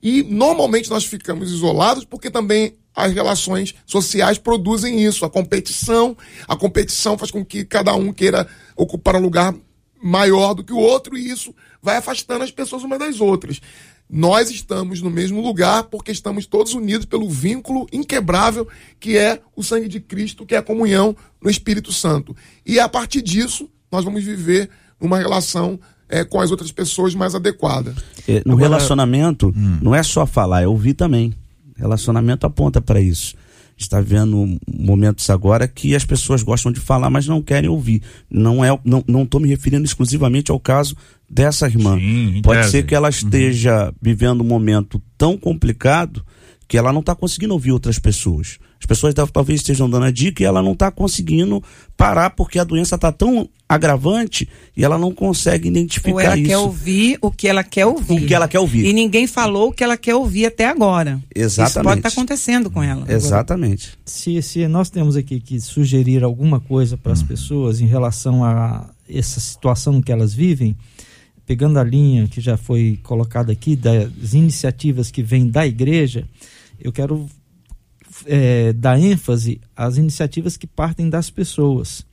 [SPEAKER 7] E normalmente nós ficamos isolados porque também as relações sociais produzem isso, a competição. A competição faz com que cada um queira ocupar um lugar maior do que o outro e isso vai afastando as pessoas umas das outras. Nós estamos no mesmo lugar porque estamos todos unidos pelo vínculo inquebrável que é o sangue de Cristo, que é a comunhão no Espírito Santo. E a partir disso, nós vamos viver uma relação é, com as outras pessoas mais adequada.
[SPEAKER 6] É, no
[SPEAKER 1] Agora-
[SPEAKER 6] relacionamento, não é só falar, é ouvir também. Relacionamento aponta para isso. Está vendo momentos agora que as pessoas gostam de falar, mas não querem ouvir. Não é, não, não estou me referindo exclusivamente ao caso dessa irmã.
[SPEAKER 1] Sim,
[SPEAKER 6] Pode ser que ela esteja vivendo um momento tão complicado que ela não está conseguindo ouvir outras pessoas. As pessoas tal- talvez estejam dando a dica e ela não está conseguindo parar porque a doença está tão agravante e ela não consegue identificar
[SPEAKER 8] Ou ela
[SPEAKER 6] isso.
[SPEAKER 8] quer ouvir o que ela quer ouvir.
[SPEAKER 6] O que ela quer ouvir.
[SPEAKER 8] E ninguém falou o que ela quer ouvir até agora. Isso pode
[SPEAKER 6] Exatamente.
[SPEAKER 8] estar acontecendo com ela.
[SPEAKER 6] Exatamente.
[SPEAKER 4] Se, se nós temos aqui que sugerir alguma coisa para as pessoas em relação a essa situação que elas vivem, pegando a linha que já foi colocada aqui das iniciativas que vêm da igreja, eu quero eh, dar ênfase às iniciativas que partem das pessoas.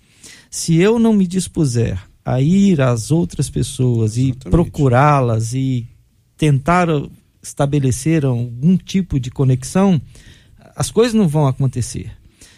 [SPEAKER 4] Se eu não me dispuser a ir às outras pessoas e
[SPEAKER 6] Exatamente.
[SPEAKER 4] procurá-las e tentar estabelecer algum tipo de conexão, as coisas não vão acontecer.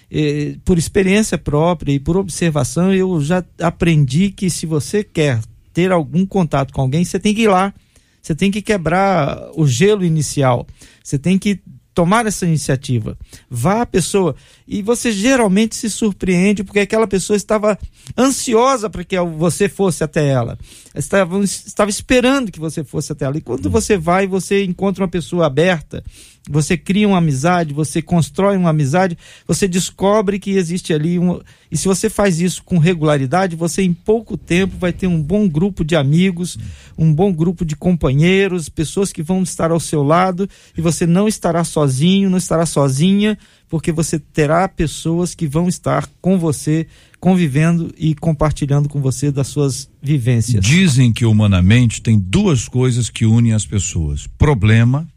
[SPEAKER 4] Eh, por experiência própria e por observação, eu já aprendi que se você quer ter algum contato com alguém, você tem que ir lá. Você tem que quebrar o gelo inicial. Você tem que tomar essa iniciativa. Vá à pessoa. E você geralmente se surpreende porque aquela pessoa estava ansiosa para que você fosse até ela. Estava, estava esperando que você fosse até ela. E quando você vai, você encontra uma pessoa aberta, você cria uma amizade, você constrói uma amizade, você descobre que existe ali um. E se você faz isso com regularidade, você em pouco tempo vai ter um bom grupo de amigos, um bom grupo de companheiros, pessoas que vão estar ao seu lado e você não estará sozinho, não estará sozinha, porque você terá pessoas que vão estar com você, convivendo e compartilhando com você das suas vivências.
[SPEAKER 1] Dizem que humanamente tem duas coisas que unem as pessoas: problema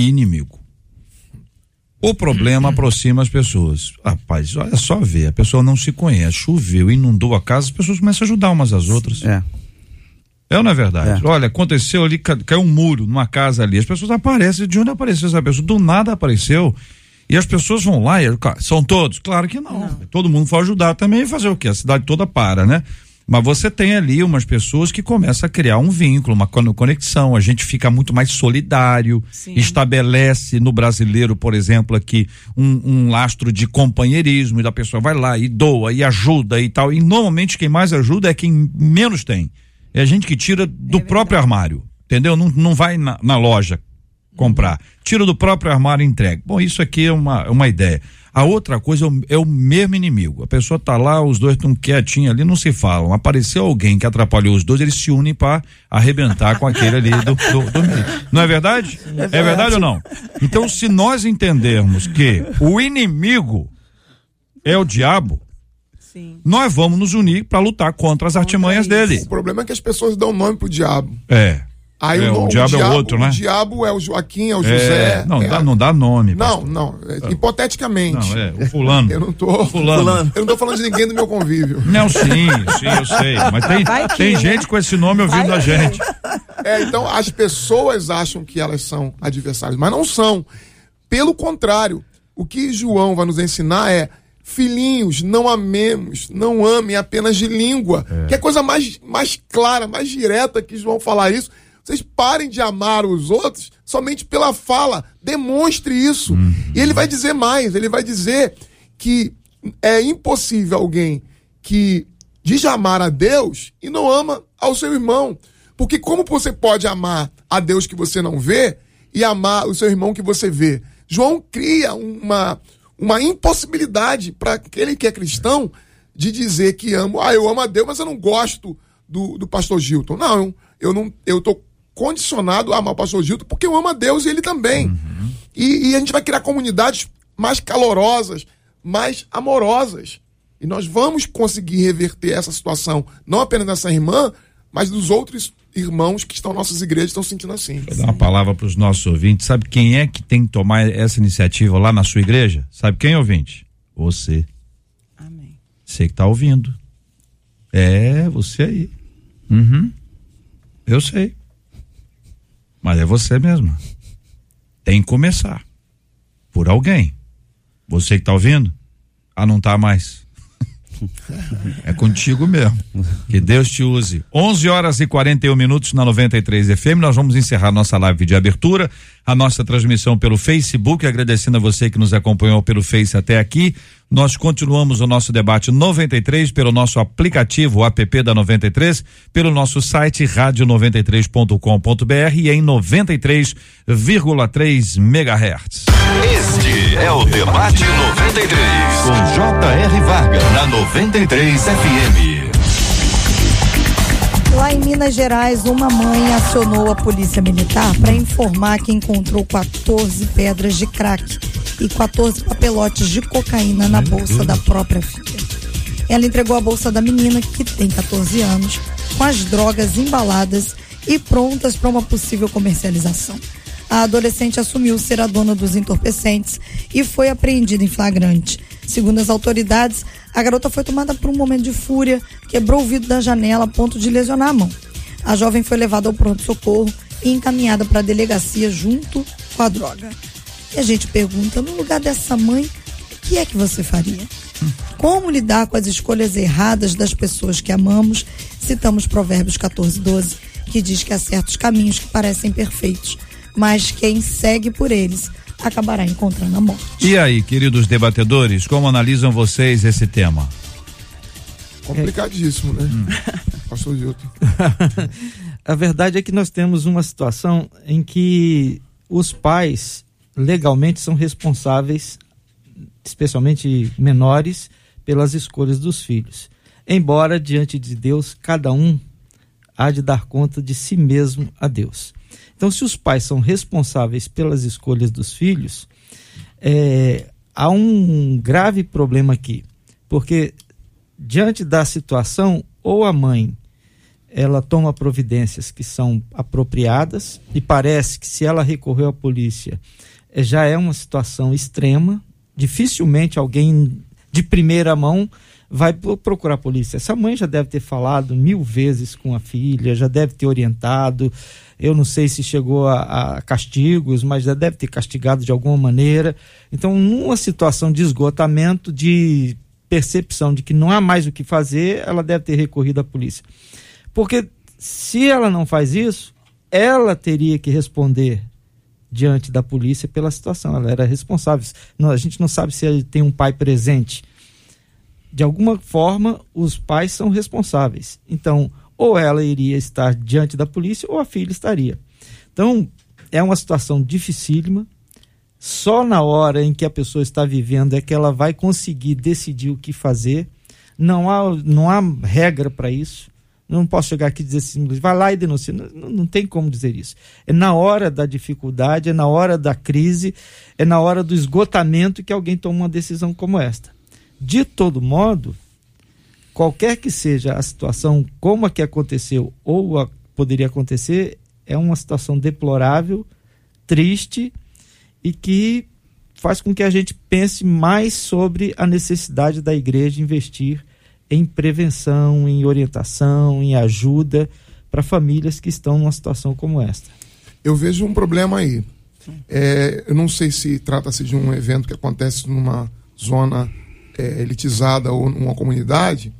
[SPEAKER 1] e inimigo. O problema aproxima as pessoas. Rapaz, olha só ver, a pessoa não se conhece, choveu, inundou a casa, as pessoas começam a ajudar umas às outras.
[SPEAKER 6] É.
[SPEAKER 1] É ou não é verdade?
[SPEAKER 6] É.
[SPEAKER 1] Olha, aconteceu ali, ca- caiu um muro numa casa ali. As pessoas aparecem. De onde apareceu essa pessoa? Do nada apareceu. E as pessoas vão lá e são todos? Claro que não. Todo mundo foi ajudar também e fazer o quê? A cidade toda para, né? Mas você tem ali umas pessoas que começam a criar um vínculo, uma con- conexão. A gente fica muito mais solidário,
[SPEAKER 8] Sim.
[SPEAKER 1] estabelece no brasileiro, por exemplo, aqui um, um lastro de companheirismo e da pessoa vai lá e doa e ajuda e tal. E normalmente quem mais ajuda é quem menos tem. É a gente que tira do próprio armário, entendeu? Não, não vai na, na loja comprar. Tira do próprio armário e entrega. Bom, isso aqui é uma, é uma ideia. A outra coisa é o, é o mesmo inimigo. A pessoa tá lá, os dois estão quietinhos ali, não se falam. Apareceu alguém que atrapalhou os dois, eles se unem para arrebentar com aquele ali do, do, do. Não é verdade? É verdade ou não? Então, se nós entendermos que o inimigo é o diabo,
[SPEAKER 8] Sim.
[SPEAKER 1] nós vamos nos unir para lutar contra as artimanhas
[SPEAKER 8] isso.
[SPEAKER 1] dele.
[SPEAKER 7] O problema é que as pessoas dão nome pro diabo.
[SPEAKER 1] É.
[SPEAKER 7] Aí
[SPEAKER 1] É,
[SPEAKER 7] o,
[SPEAKER 1] o
[SPEAKER 7] no-
[SPEAKER 1] diabo é o outro, né?
[SPEAKER 7] O diabo é o Joaquim, é o
[SPEAKER 1] É,
[SPEAKER 7] José.
[SPEAKER 1] não,
[SPEAKER 7] é-
[SPEAKER 1] dá, não dá nome.
[SPEAKER 7] Não,
[SPEAKER 1] pastor.
[SPEAKER 7] não. é, hipoteticamente.
[SPEAKER 1] Não, é, o fulano.
[SPEAKER 7] Eu não tô.
[SPEAKER 1] Fulano.
[SPEAKER 7] Eu não tô falando de ninguém do meu convívio.
[SPEAKER 1] Não, sim, sim, eu sei. Mas tem,
[SPEAKER 8] Vai que,
[SPEAKER 1] tem
[SPEAKER 8] né?
[SPEAKER 1] gente com esse nome ouvindo a gente.
[SPEAKER 7] É, então as pessoas acham que elas são adversários, mas não são. Pelo contrário, o que João vai nos ensinar é filhinhos, não amemos, não amem apenas de língua. Que é a coisa mais, mais clara, mais direta que João falar isso. Vocês parem de amar os outros somente pela fala. Demonstre isso. E ele vai dizer mais, ele vai dizer que é impossível alguém que diz amar a Deus e não ama ao seu irmão. Porque como você pode amar a Deus que você não vê e amar o seu irmão que você vê? João cria uma, uma impossibilidade para aquele que é cristão de dizer que amo, ah, eu amo a Deus, mas eu não gosto do, do pastor Gilton. Não, eu não, eu tô condicionado a amar o pastor Gilton porque eu amo a Deus e ele também. E, e a gente vai criar comunidades mais calorosas, mais amorosas. E nós vamos conseguir reverter essa situação, não apenas dessa irmã, mas dos outros irmãos que estão nossas igrejas estão sentindo assim.
[SPEAKER 1] Vou dar uma palavra para os nossos ouvintes. Sabe quem é que tem que tomar essa iniciativa lá na sua igreja? Sabe quem, ouvinte? Você.
[SPEAKER 8] Amém.
[SPEAKER 1] Você que está ouvindo. É, você aí. Uhum. Eu sei. Mas é você mesmo. Tem que começar. Por alguém. Você que está ouvindo? Ah, não tá mais. É contigo mesmo. Que Deus te use. 11 horas e 41 minutos na 93 FM. Nós vamos encerrar nossa live de abertura, a nossa transmissão pelo Facebook, agradecendo a você que nos acompanhou pelo Face até aqui. Nós continuamos o nosso debate 93 pelo nosso aplicativo, o app da 93, pelo nosso site rádio93.com.br e em 93,3 MHz.
[SPEAKER 5] Este é o Debate 93, com J.R. Varga, na 93 FM.
[SPEAKER 2] Lá em Minas Gerais, uma mãe acionou a polícia militar para informar que encontrou 14 pedras de crack e 14 papelotes de cocaína na bolsa da própria filha. Ela entregou a bolsa da menina, que tem 14 anos, com as drogas embaladas e prontas para uma possível comercialização. A adolescente assumiu ser a dona dos entorpecentes e foi apreendida em flagrante. Segundo as autoridades, a garota foi tomada por um momento de fúria, quebrou o vidro da janela a ponto de lesionar a mão. A jovem foi levada ao pronto-socorro e encaminhada para a delegacia junto com a droga. E a gente pergunta, no lugar dessa mãe, o que é que você faria? Como lidar com as escolhas erradas das pessoas que amamos? Citamos Provérbios 14, 12, que diz que há certos caminhos que parecem perfeitos, mas quem segue por eles acabará encontrando a morte.
[SPEAKER 1] E aí, queridos debatedores, como analisam vocês esse tema?
[SPEAKER 7] Complicadíssimo, né? Pastor Gilton.
[SPEAKER 4] A verdade é que nós temos uma situação em que os pais legalmente são responsáveis, especialmente menores, pelas escolhas dos filhos. Embora diante de Deus cada um há de dar conta de si mesmo a Deus. Então, se os pais são responsáveis pelas escolhas dos filhos, é, há um grave problema aqui, porque diante da situação, ou a mãe ela toma providências que são apropriadas e parece que se ela recorreu à polícia eh, já é uma situação extrema. Dificilmente alguém de primeira mão vai pro- procurar a polícia. Essa mãe já deve ter falado mil vezes com a filha, já deve ter orientado. Eu não sei se chegou a, a castigos, mas já deve ter castigado de alguma maneira. Então, numa situação de esgotamento, de percepção de que não há mais o que fazer, ela deve ter recorrido à polícia. Porque se ela não faz isso, ela teria que responder diante da polícia pela situação. Ela era responsável. Não, a gente não sabe se ele tem um pai presente. De alguma forma, os pais são responsáveis. Então, ou ela iria estar diante da polícia ou a filha estaria. Então, é uma situação dificílima. Só na hora em que a pessoa está vivendo é que ela vai conseguir decidir o que fazer. Não há, não há regra para isso. Não posso chegar aqui e dizer assim, vai lá e denuncia. Não, não- tem como dizer isso. É na hora da dificuldade, é na hora da crise, é na hora do esgotamento que alguém toma uma decisão como esta. De todo modo, qualquer que seja a situação, como a que aconteceu ou a poderia acontecer, é uma situação deplorável, triste e que faz com que a gente pense mais sobre a necessidade da igreja investir em prevenção, em orientação, em ajuda para famílias que estão numa situação como esta.
[SPEAKER 7] Eu vejo um problema aí. É, eu não sei se trata-se de um evento que acontece numa zona é, elitizada ou numa comunidade.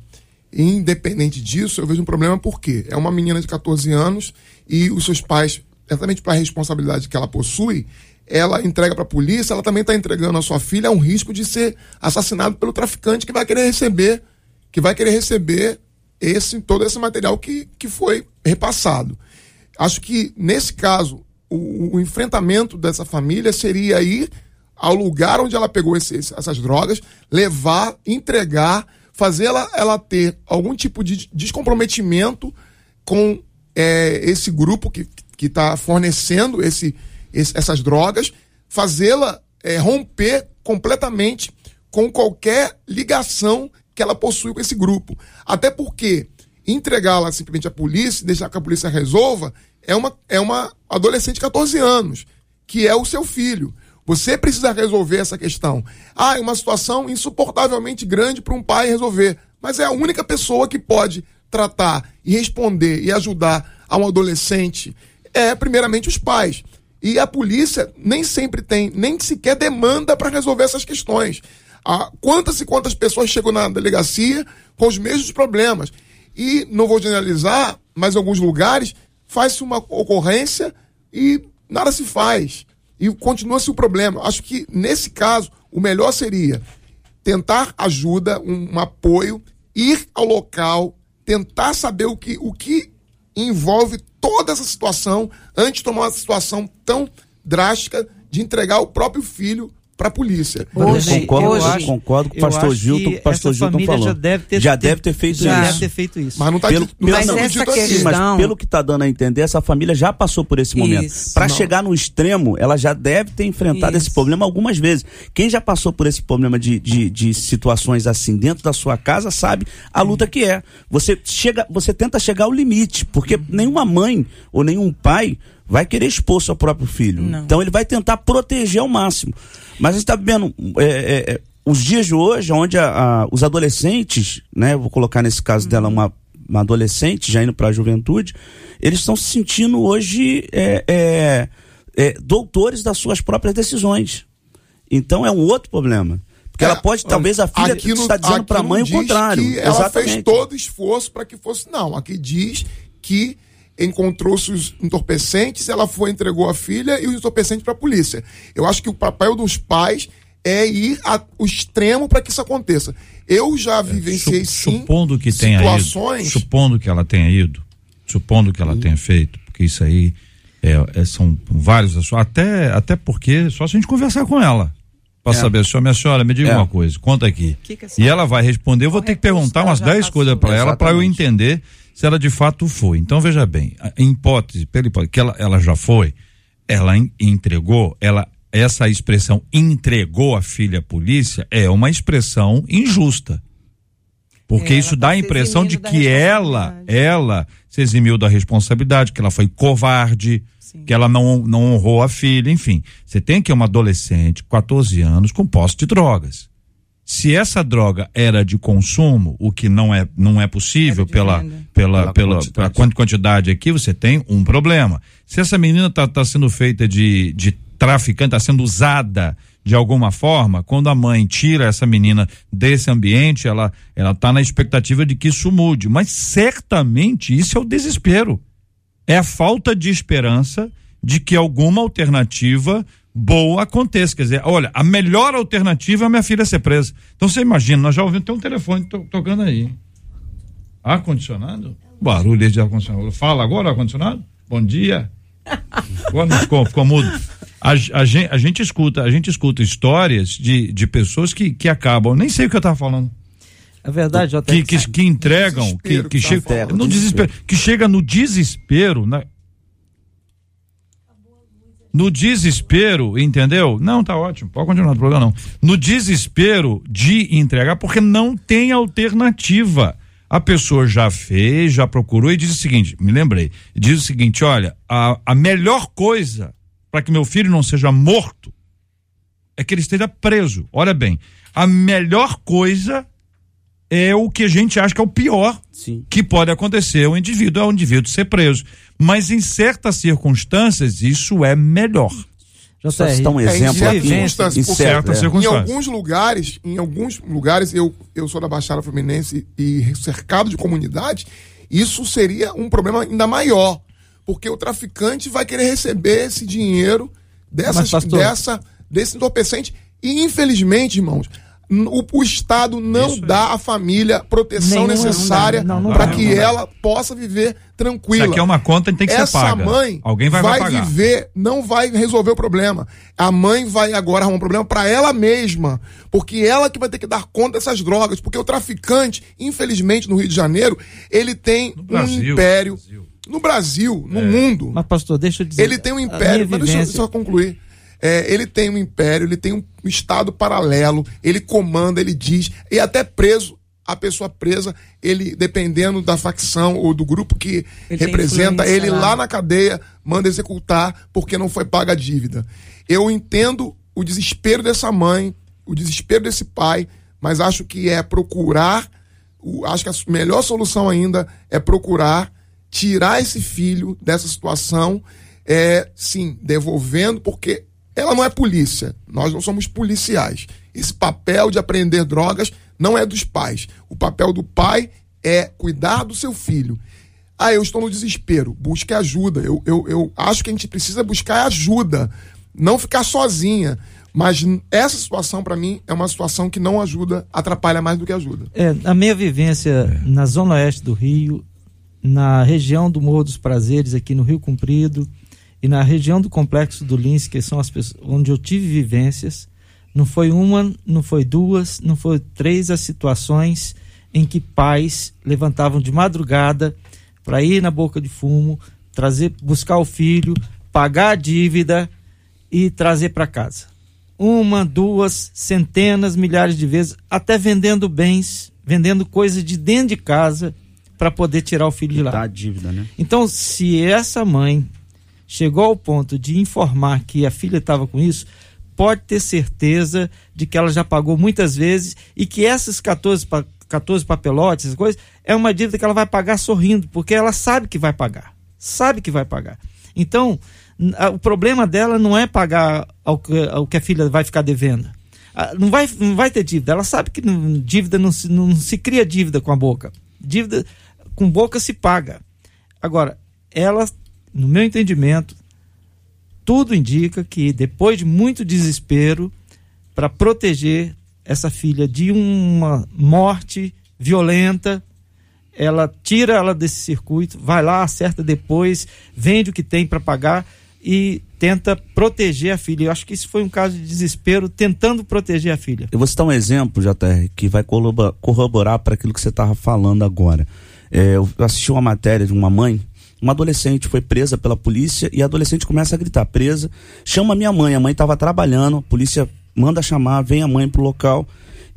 [SPEAKER 7] Independente disso, eu vejo um problema porque é uma menina de 14 anos e os seus pais, exatamente para a responsabilidade que ela possui, ela entrega para a polícia, ela também está entregando a sua filha a um risco de ser assassinado pelo traficante que vai querer receber, que vai querer receber esse todo esse material que, que foi repassado. Acho que, nesse caso, o, o enfrentamento dessa família seria ir ao lugar onde ela pegou esse- essas drogas, levar, entregar, fazer ela, ela ter algum tipo de descomprometimento com é, esse grupo que está fornecendo esse, esse- essas drogas, fazê-la é, romper completamente com qualquer ligação que ela possui com esse grupo. Até porque entregá-la simplesmente à polícia, deixar que a polícia resolva, é uma, é uma adolescente de 14 anos, que é o seu filho. Você precisa resolver essa questão. Ah, é uma situação insuportavelmente grande para um pai resolver. Mas é a única pessoa que pode tratar e responder e ajudar a um adolescente é, primeiramente, os pais. E a polícia nem sempre tem, nem sequer demanda para resolver essas questões. Ah, quantas e quantas pessoas chegam na delegacia com os mesmos problemas? E não vou generalizar, mas em alguns lugares faz-se uma ocorrência e nada se faz. E continua-se o problema. Acho que, nesse caso, o melhor seria tentar ajuda, um, um apoio, ir ao local, tentar saber o que, o que envolve toda essa situação antes de tomar uma situação tão drástica de entregar o próprio filho para a polícia.
[SPEAKER 6] Hoje, concordo,
[SPEAKER 4] hoje,
[SPEAKER 6] concordo com o pastor Gilton, o pastor Gilton falou.
[SPEAKER 4] Já deve ter,
[SPEAKER 6] já deve ter feito
[SPEAKER 4] já
[SPEAKER 6] isso.
[SPEAKER 4] deve ter feito isso.
[SPEAKER 7] Mas não está
[SPEAKER 6] pelo,
[SPEAKER 7] dito, não
[SPEAKER 6] pelo,
[SPEAKER 7] tá
[SPEAKER 6] não,
[SPEAKER 7] dito
[SPEAKER 8] essa
[SPEAKER 7] assim.
[SPEAKER 8] questão-
[SPEAKER 6] mas pelo que está dando a entender, essa família já passou por esse momento. Para
[SPEAKER 7] Não.
[SPEAKER 6] chegar no extremo, ela já deve ter enfrentado
[SPEAKER 8] Isso.
[SPEAKER 6] esse problema algumas vezes. Quem já passou por esse problema de, de, de situações assim dentro da sua casa sabe a luta que é. Você chega, você tenta chegar ao limite, porque nenhuma mãe ou nenhum pai vai querer expor seu próprio filho.
[SPEAKER 8] Não.
[SPEAKER 6] Então ele vai tentar proteger ao máximo. Mas a gente está vendo é, é, é, os dias de hoje, onde a- a- os adolescentes, né, vou colocar nesse caso dela uma, uma adolescente já indo para a juventude, eles estão se sentindo hoje é, é, é, doutores das suas próprias decisões. Então é um outro problema. Porque ela pode, talvez a filha
[SPEAKER 7] aqui no-
[SPEAKER 6] está dizendo para a mãe o contrário.
[SPEAKER 7] Que ela
[SPEAKER 6] Exatamente.
[SPEAKER 7] fez todo o esforço para que fosse. Não, aqui diz que encontrou-se os entorpecentes, ela foi entregou a filha e os entorpecentes para a polícia. Eu acho que o papel dos pais é ir ao extremo para que isso aconteça. Eu já vivenciei
[SPEAKER 1] Su-
[SPEAKER 7] sim
[SPEAKER 1] supondo que tenha
[SPEAKER 7] situações.
[SPEAKER 1] ido, supondo que ela tenha ido, supondo que ela tenha feito, porque isso aí é, é- são vários assuntos, até até porque só se a gente conversar com ela para saber, senhora, minha senhora, me diga
[SPEAKER 6] É.
[SPEAKER 1] uma coisa, conta aqui.
[SPEAKER 8] Que que a
[SPEAKER 1] e ela vai responder, eu vou ter que perguntar umas
[SPEAKER 8] ela já
[SPEAKER 1] 10 coisas para ela para eu entender se ela de fato foi. Então veja bem, a- em hipótese, pela hipótese que ela, ela já foi, ela en- entregou, ela essa expressão entregou a filha à polícia é uma expressão injusta. Porque
[SPEAKER 8] É,
[SPEAKER 1] isso
[SPEAKER 8] tá
[SPEAKER 1] dá a
[SPEAKER 8] se
[SPEAKER 1] impressão de que ela, ela se eximiu da responsabilidade, que ela foi covarde,
[SPEAKER 8] Sim.
[SPEAKER 1] que ela não, não honrou a filha, enfim. Você tem que uma adolescente, 14 anos, com posse de drogas. Se essa droga era de consumo, o que não é, não é possível pela,
[SPEAKER 8] venda.
[SPEAKER 1] pela,
[SPEAKER 6] Pela
[SPEAKER 1] pela,
[SPEAKER 6] quantidade.
[SPEAKER 1] pela quantidade aqui, você tem um problema. Se essa menina está tá sendo feita de, de traficante, está sendo usada de alguma forma, quando a mãe tira essa menina desse ambiente, ela ela está na expectativa de que isso mude. Mas certamente isso é o desespero. É a falta de esperança de que alguma alternativa boa aconteça. Quer dizer, olha, a melhor alternativa é a minha filha ser presa. Então você imagina, nós já ouvimos, tem um telefone to- tocando aí. Ar-condicionado? Barulho de ar-condicionado. Fala agora, ar-condicionado? Bom dia. Agora não ficou, ficou mudo. A, a gente, a gente escuta, a gente escuta histórias de, de pessoas que, que acabam, nem sei o que eu estava falando,
[SPEAKER 4] A verdade,
[SPEAKER 1] que, que, que entregam, que, que
[SPEAKER 7] que tá
[SPEAKER 1] chega no desespero, que chega no desespero, né? No desespero, entendeu? Não, tá ótimo, pode continuar, não tem problema não. No desespero de entregar, porque não tem alternativa. A pessoa já fez, já procurou e diz o seguinte: me lembrei, diz o seguinte: olha, a, a melhor coisa para que meu filho não seja morto é que ele esteja preso. Olha bem, a melhor coisa é o que a gente acha que é o pior
[SPEAKER 6] Sim.
[SPEAKER 1] que pode acontecer ao indivíduo, é o indivíduo ser preso. Mas em certas circunstâncias, isso é melhor.
[SPEAKER 6] Só
[SPEAKER 4] JR,
[SPEAKER 6] citar um
[SPEAKER 7] É, em
[SPEAKER 6] exemplo
[SPEAKER 7] certas
[SPEAKER 6] aqui.
[SPEAKER 7] circunstâncias,
[SPEAKER 6] em
[SPEAKER 1] certas
[SPEAKER 6] é.
[SPEAKER 7] Em
[SPEAKER 1] circunstâncias.
[SPEAKER 7] alguns lugares, em alguns lugares, eu, eu sou da Baixada Fluminense e cercado de comunidade, isso seria um problema ainda maior. Porque o traficante vai querer receber esse dinheiro dessas,
[SPEAKER 4] Mas, pastor-
[SPEAKER 7] dessa, desse entorpecente. E, infelizmente, irmãos, o, o Estado não
[SPEAKER 1] Isso
[SPEAKER 7] dá à família proteção
[SPEAKER 4] Nenhuma-
[SPEAKER 7] necessária
[SPEAKER 4] não não
[SPEAKER 7] para
[SPEAKER 1] não
[SPEAKER 7] que
[SPEAKER 1] dá.
[SPEAKER 7] ela possa viver tranquila.
[SPEAKER 1] Isso aqui é uma conta que tem que
[SPEAKER 7] Essa
[SPEAKER 1] ser paga.
[SPEAKER 7] mãe
[SPEAKER 1] Alguém vai, vai pagar.
[SPEAKER 7] viver, não vai resolver o problema. A mãe vai agora arrumar um problema para ela mesma, porque ela que vai ter que dar conta dessas drogas, porque o traficante, infelizmente, no Rio de Janeiro, ele tem
[SPEAKER 1] No
[SPEAKER 7] um
[SPEAKER 1] Brasil,
[SPEAKER 7] império
[SPEAKER 1] Brasil.
[SPEAKER 7] no Brasil, no
[SPEAKER 1] É.
[SPEAKER 7] mundo.
[SPEAKER 4] Mas, pastor, deixa eu dizer.
[SPEAKER 7] Ele tem um império, mas deixa eu só concluir. É, ele tem um império, ele tem um estado paralelo, ele comanda, ele diz, e até preso, a pessoa presa, ele, dependendo da facção ou do grupo que
[SPEAKER 8] Ele
[SPEAKER 7] representa, ele
[SPEAKER 8] lá.
[SPEAKER 7] lá na cadeia manda executar porque não foi paga a dívida. Eu entendo o desespero dessa mãe, o desespero desse pai, mas acho que é procurar, acho que a melhor solução ainda é procurar tirar esse filho dessa situação, é sim, devolvendo, porque ela não é polícia. Nós não somos policiais. Esse papel de apreender drogas não é dos pais. O papel do pai é cuidar do seu filho. Ah, eu estou no desespero. Busque ajuda. Eu, eu, eu acho que a gente precisa buscar ajuda. Não ficar sozinha. Mas essa situação, para mim, é uma situação que não ajuda, atrapalha mais do que ajuda.
[SPEAKER 4] É, a minha vivência é. na zona oeste do Rio, na região do Morro dos Prazeres, aqui no Rio Comprido, e na região do Complexo do Lins, que são as pessoas onde eu tive vivências, não foi uma, não foi duas, não foi três as situações em que pais levantavam de madrugada para ir na boca de fumo, trazer, buscar o filho, pagar a dívida e trazer para casa. Uma, duas, centenas, milhares de vezes, até vendendo bens, vendendo coisas de dentro de casa para poder tirar o filho de lá.
[SPEAKER 6] dívida, né?
[SPEAKER 4] Então, se essa mãe chegou ao ponto de informar que a filha estava com isso, pode ter certeza de que ela já pagou muitas vezes e que essas 14, 14 papelotes, essas coisas, é uma dívida que ela vai pagar sorrindo, porque ela sabe que vai pagar. Sabe que vai pagar. Então, o problema dela não é pagar ao que a filha vai ficar devendo. Não vai, não vai ter dívida. Ela sabe que dívida não se, não se cria dívida com a boca. Dívida com boca se paga. Agora, ela, no meu entendimento, tudo indica que depois de muito desespero para proteger essa filha de uma morte violenta, ela tira ela desse circuito, vai lá, acerta depois, vende o que tem para pagar e tenta proteger a filha. Eu acho que isso foi um caso de desespero, tentando proteger a filha.
[SPEAKER 6] Eu vou citar um exemplo, JR, que vai corroborar para aquilo que você estava falando agora. É, eu assisti uma matéria de uma mãe uma adolescente foi presa pela polícia e a adolescente começa a gritar, presa, chama minha mãe, a mãe estava trabalhando, a polícia manda chamar, vem a mãe pro local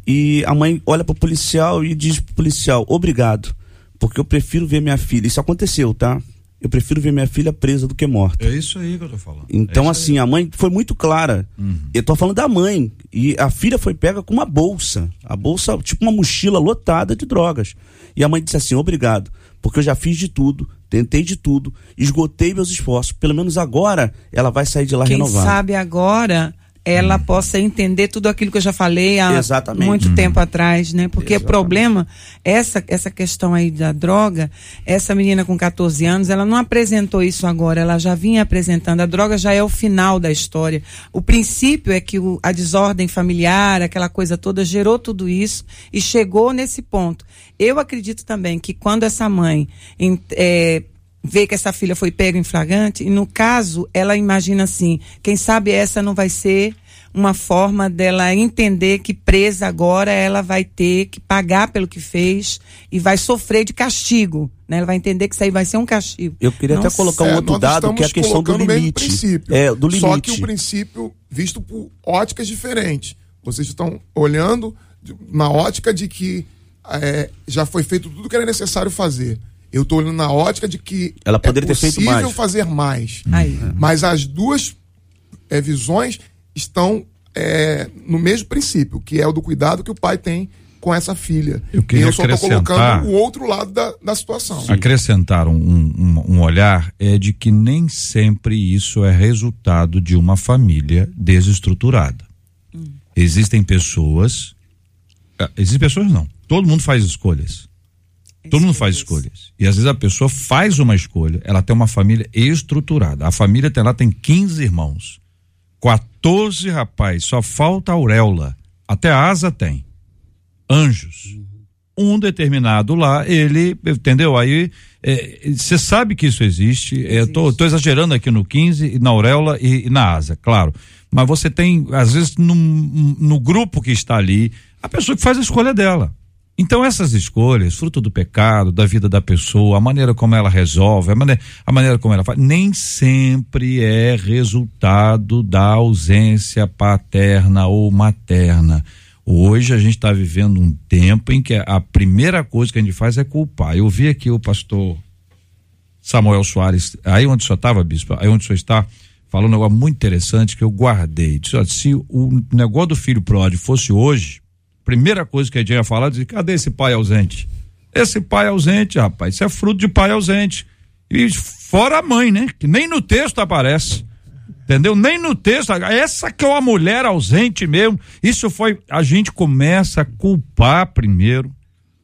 [SPEAKER 6] e a mãe olha pro policial e diz pro policial, obrigado, porque eu prefiro ver minha filha. Isso aconteceu, tá? Eu prefiro ver minha filha presa do que morta.
[SPEAKER 1] É isso aí que eu tô falando.
[SPEAKER 6] Então,
[SPEAKER 1] é
[SPEAKER 6] assim,
[SPEAKER 1] aí.
[SPEAKER 6] a mãe foi muito clara. Uhum. Eu tô falando da mãe. E a filha foi pega com uma bolsa. A bolsa, tipo uma mochila lotada de drogas. E a mãe disse assim: obrigado, porque eu já fiz de tudo, tentei de tudo, esgotei meus esforços. Pelo menos agora ela vai sair de lá
[SPEAKER 8] Quem
[SPEAKER 6] renovada.
[SPEAKER 8] Quem sabe agora ela hum. possa entender tudo aquilo que eu já falei há
[SPEAKER 6] Exatamente.
[SPEAKER 8] muito hum. tempo atrás, né? Porque o problema, essa, essa questão aí da droga, essa menina com 14 anos, ela não apresentou isso agora, ela já vinha apresentando. A droga já é o final da história. O princípio é que o, a desordem familiar, aquela coisa toda, gerou tudo isso e chegou nesse ponto. Eu acredito também que quando essa mãe é, vê que essa filha foi pega em flagrante, e no caso, ela imagina assim: quem sabe essa não vai ser uma forma dela entender que presa agora ela vai ter que pagar pelo que fez e vai sofrer de castigo. Né? Ela vai entender que isso aí vai ser um castigo.
[SPEAKER 6] Eu queria não, até colocar um é, outro dado que é a questão do limite.
[SPEAKER 7] Princípio,
[SPEAKER 6] é, do limite.
[SPEAKER 7] Só que o princípio visto por óticas diferentes. Vocês estão olhando na ótica de que é, já foi feito tudo que era necessário fazer. Eu estou olhando na ótica de que
[SPEAKER 6] ela poderia é ter feito mais.
[SPEAKER 7] fazer mais. Hum. Mas as duas é, visões estão é, no mesmo princípio, que é o do cuidado que o pai tem com essa filha.
[SPEAKER 1] Eu, queria
[SPEAKER 7] e eu só estou colocando o outro lado da, da situação.
[SPEAKER 1] Acrescentar um, um, um, olhar é de que nem sempre isso é resultado de uma família desestruturada. Hum. Existem pessoas. Ah, existem pessoas não. Todo mundo faz escolhas. Todo mundo faz escolhas. E às vezes a pessoa faz uma escolha, ela tem uma família estruturada. A família tem lá tem 15 irmãos. 14 rapaz, só falta a auréola. Até a asa tem. Anjos. Um determinado lá, ele, entendeu? Aí você é, sabe que isso existe. existe. É, tô, tô, exagerando aqui no 15, na auréola e, e, na asa, claro. Mas você tem, às vezes, no, no grupo que está ali, a pessoa que faz a escolha dela. Então essas escolhas, fruto do pecado, da vida da pessoa, a maneira como ela resolve, a maneira, a maneira como ela faz, nem sempre é resultado da ausência paterna ou materna. Hoje a gente está vivendo um tempo em que a primeira coisa que a gente faz é culpar. Eu vi aqui o pastor Samuel Soares, aí onde senhor estava, bispo, aí onde senhor está, falando um negócio muito interessante que eu guardei. Disse, se o negócio do filho pródigo fosse hoje, primeira coisa que a gente ia falar, dizer, cadê esse pai ausente? Esse pai ausente, rapaz, isso é fruto de pai ausente. E fora a mãe, né? Que nem no texto aparece. Entendeu? Nem no texto. Essa que é uma mulher ausente mesmo. Isso foi. A gente começa a culpar primeiro,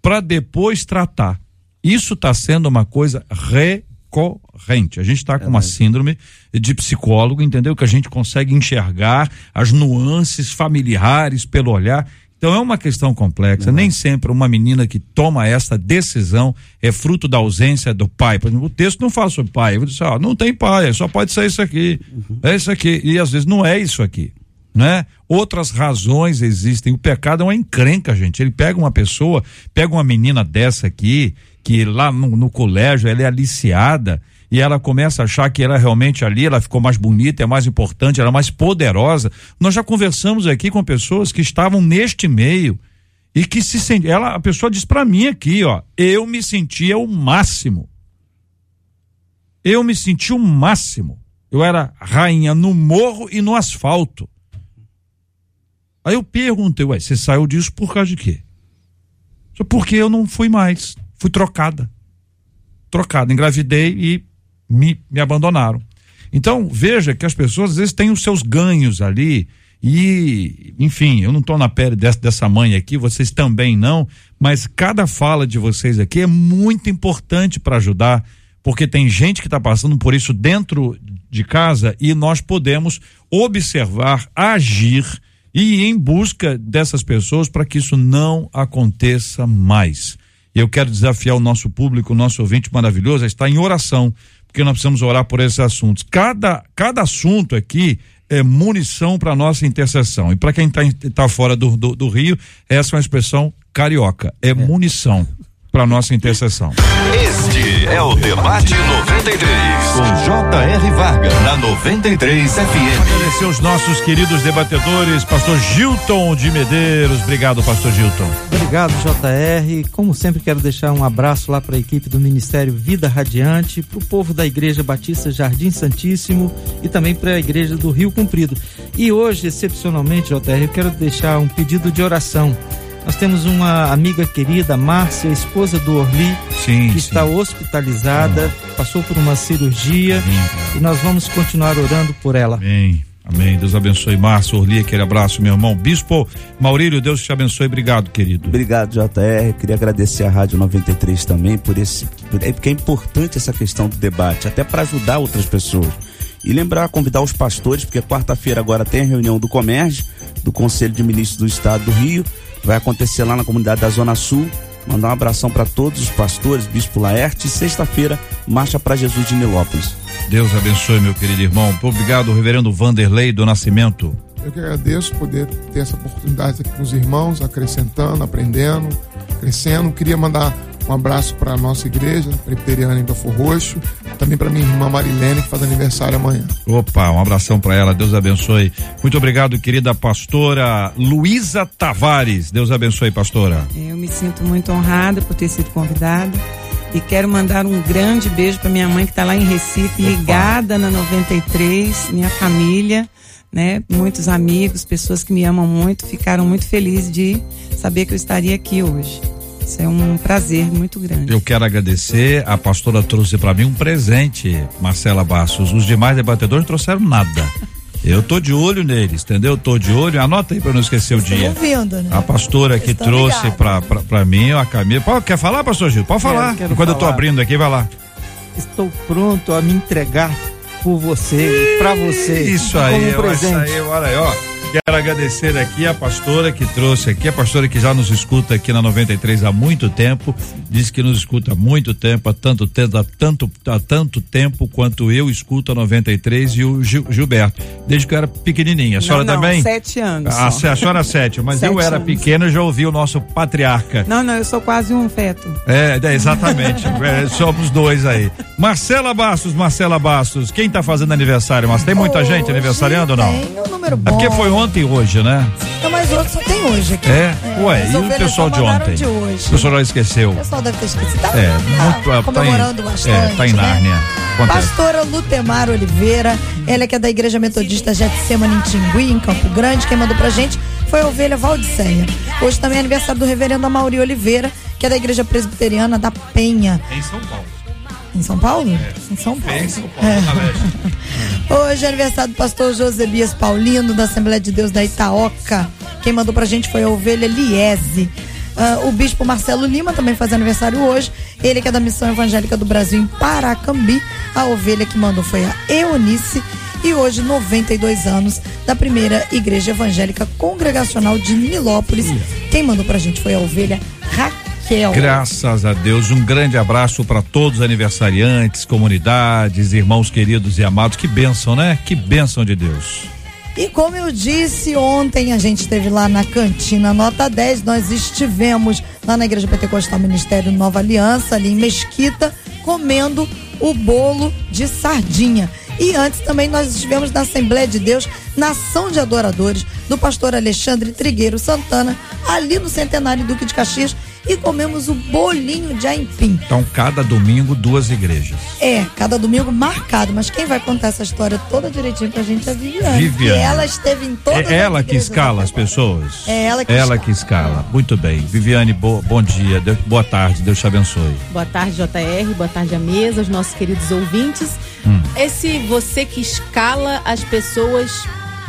[SPEAKER 1] para depois tratar. Isso está sendo uma coisa recorrente. A gente está com uma síndrome de psicólogo, entendeu? Que a gente consegue enxergar as nuances familiares pelo olhar. Então é uma questão complexa. Nem sempre uma menina que toma essa decisão é fruto da ausência do pai. Por exemplo, o texto não fala sobre pai. Eu disse, ó, não tem pai, só pode ser isso aqui. É isso aqui. E às vezes não é isso aqui. Né? Outras razões existem. O pecado é uma encrenca, gente. Ele pega uma pessoa, pega uma menina dessa aqui, que lá no, no colégio ela é aliciada e ela começa a achar que ela realmente ali, ela ficou mais bonita, é mais importante, ela é mais poderosa. Nós já conversamos aqui com pessoas que estavam neste meio e que se sent... ela a pessoa diz para mim aqui, ó, eu me sentia o máximo. Eu me senti o máximo. Eu era rainha no morro e no asfalto. Aí eu perguntei, ué, você saiu disso por causa de quê? Porque eu não fui mais, fui trocada. Trocada, engravidei e me, me abandonaram. Então, veja que as pessoas às vezes têm os seus ganhos ali. E, enfim, eu não estou na pele dessa, dessa mãe aqui, vocês também não, mas cada fala de vocês aqui é muito importante para ajudar, porque tem gente que está passando por isso dentro de casa e nós podemos observar, agir e ir em busca dessas pessoas para que isso não aconteça mais. Eu quero desafiar o nosso público, o nosso ouvinte maravilhoso, a estar em oração porque nós precisamos orar por esses assuntos. Cada, cada assunto aqui é munição para nossa intercessão. E para quem está tá fora do, do, do, Rio, essa é uma expressão carioca. É, é. munição para nossa intercessão.
[SPEAKER 5] É o Debate 93, com J.R. Varga, na 93 FM.
[SPEAKER 1] Agradecer os nossos queridos debatedores, pastor Gilton de Medeiros. Obrigado, pastor Gilton.
[SPEAKER 4] Obrigado, J.R. Como sempre, quero deixar um abraço lá para a equipe do Ministério Vida Radiante, para o povo da Igreja Batista Jardim Santíssimo e também para a Igreja do Rio Comprido. E hoje, excepcionalmente, J.R., eu quero deixar um pedido de oração nós temos uma amiga querida, Márcia, esposa do Orli, sim, que sim. está hospitalizada, passou por uma cirurgia e nós vamos continuar orando por ela.
[SPEAKER 1] Amém. Amém. Deus abençoe, Márcio, Orli, aquele abraço, meu irmão. Bispo Maurílio, Deus te abençoe. Obrigado, querido.
[SPEAKER 6] Obrigado, JR. Queria agradecer a Rádio 93 também por esse. É porque é importante essa questão do debate, até para ajudar outras pessoas. E lembrar, convidar os pastores, porque quarta-feira agora tem a reunião do Comércio, do Conselho de Ministros do Estado do Rio vai acontecer lá na comunidade da Zona Sul. Mandar um abração para todos os pastores, Bispo Laerte. E sexta-feira, Marcha para Jesus de Nilópolis.
[SPEAKER 1] Deus abençoe, meu querido irmão. Obrigado, reverendo Vanderlei do Nascimento.
[SPEAKER 7] Eu que agradeço poder ter essa oportunidade aqui com os irmãos, acrescentando, aprendendo, crescendo. Queria mandar um abraço para a nossa igreja, Presbiteriana em Belfor Roxo, também para minha irmã Marilene, que faz aniversário amanhã.
[SPEAKER 1] Opa, um abração para ela, Deus abençoe. Muito obrigado, querida pastora Luísa Tavares. Deus abençoe, pastora.
[SPEAKER 8] Eu me sinto muito honrada por ter sido convidada. E quero mandar um grande beijo para minha mãe que está lá em Recife, Opa. ligada na 93, minha família, né? Muitos amigos, pessoas que me amam muito, ficaram muito felizes de saber que eu estaria aqui hoje. Isso é um prazer muito grande.
[SPEAKER 1] Eu quero agradecer. A pastora trouxe para mim um presente, Marcela Bastos. Os demais debatedores trouxeram nada. Eu tô de olho neles, entendeu? Tô de olho. Anota aí para não esquecer o dia.
[SPEAKER 2] Ouvindo, né?
[SPEAKER 1] A pastora que trouxe para mim, a Camila. Pô, quer falar, pastor Gil? Pode falar. Quero, quero Quando falar. eu tô abrindo aqui, vai lá.
[SPEAKER 4] Estou pronto a me entregar por você, para você.
[SPEAKER 1] Isso aí, um presente. isso aí, olha aí, ó. Quero agradecer aqui a pastora que trouxe aqui, a pastora que já nos escuta aqui na 93 há muito tempo, diz que nos escuta há muito tempo, há tanto tempo, há tanto, há tanto tempo quanto eu escuto a 93 e o Gil, Gilberto, desde que eu era pequenininha. A senhora
[SPEAKER 8] não, não,
[SPEAKER 1] também?
[SPEAKER 8] Sete anos.
[SPEAKER 1] A, a senhora sete, mas sete eu era pequeno e já ouvi o nosso patriarca.
[SPEAKER 8] Não, não, eu sou quase um feto.
[SPEAKER 1] É, é exatamente. é, somos dois aí. Marcela Bastos, Marcela Bastos, quem está fazendo aniversário? Mas tem muita Hoje gente aniversariando ou não?
[SPEAKER 2] Tem um número bom.
[SPEAKER 1] É porque foi ontem e hoje, né?
[SPEAKER 2] Não, mas hoje só tem hoje aqui.
[SPEAKER 1] É? é Ué, e o pessoal de ontem?
[SPEAKER 2] De hoje.
[SPEAKER 1] O pessoal já esqueceu.
[SPEAKER 2] O pessoal deve ter esquecido. Tá,
[SPEAKER 1] é, muito,
[SPEAKER 2] tá comemorando
[SPEAKER 1] tá
[SPEAKER 2] em, bastante. É,
[SPEAKER 1] tá em Nárnia.
[SPEAKER 2] Né? Pastora Lutemar Oliveira, ela é que é da Igreja Metodista Getsemane em Tingui, em Campo Grande. Quem mandou pra gente foi a ovelha Valdiceia. Hoje também é aniversário do reverendo Amauri Oliveira, que é da Igreja Presbiteriana da Penha.
[SPEAKER 1] Em São Paulo.
[SPEAKER 2] Em São Paulo?
[SPEAKER 1] É.
[SPEAKER 2] Em São Paulo.
[SPEAKER 1] É, em São Paulo, é.
[SPEAKER 2] Hoje é aniversário do pastor Josebias Paulino, da Assembleia de Deus da Itaoca. Quem mandou pra gente foi a ovelha Liese. Ah, o bispo Marcelo Lima também faz aniversário hoje. Ele que é da Missão Evangélica do Brasil em Paracambi. A ovelha que mandou foi a Eunice. E hoje, 92 anos da primeira Igreja Evangélica Congregacional de Nilópolis. Quem mandou pra gente foi a ovelha Raquel.
[SPEAKER 1] Graças a Deus, um grande abraço para todos os aniversariantes, comunidades, irmãos queridos e amados. Que bênção, né? Que bênção de Deus.
[SPEAKER 2] E como eu disse ontem, a gente esteve lá na cantina Nota 10, nós estivemos lá na Igreja Pentecostal Ministério Nova Aliança, ali em Mesquita, comendo o bolo de sardinha. E antes também nós estivemos na Assembleia de Deus, Nação de Adoradores, do pastor Alexandre Trigueiro Santana, ali no Centenário Duque de Caxias, e comemos o bolinho de aipim.
[SPEAKER 1] Então, cada domingo, duas igrejas.
[SPEAKER 2] É, cada domingo marcado, mas quem vai contar essa história toda direitinho pra gente é a Viviane.
[SPEAKER 1] Viviane.
[SPEAKER 2] E ela esteve em todas
[SPEAKER 1] É ela que escala as pessoas.
[SPEAKER 2] É ela que
[SPEAKER 1] Ela
[SPEAKER 2] escala.
[SPEAKER 1] que escala. Muito bem. Viviane, bo- bom dia. Deus- boa tarde. Deus te abençoe.
[SPEAKER 9] Boa tarde, JR. Boa tarde, à mesa, os nossos queridos ouvintes.
[SPEAKER 1] Hum.
[SPEAKER 9] Esse você que escala as pessoas.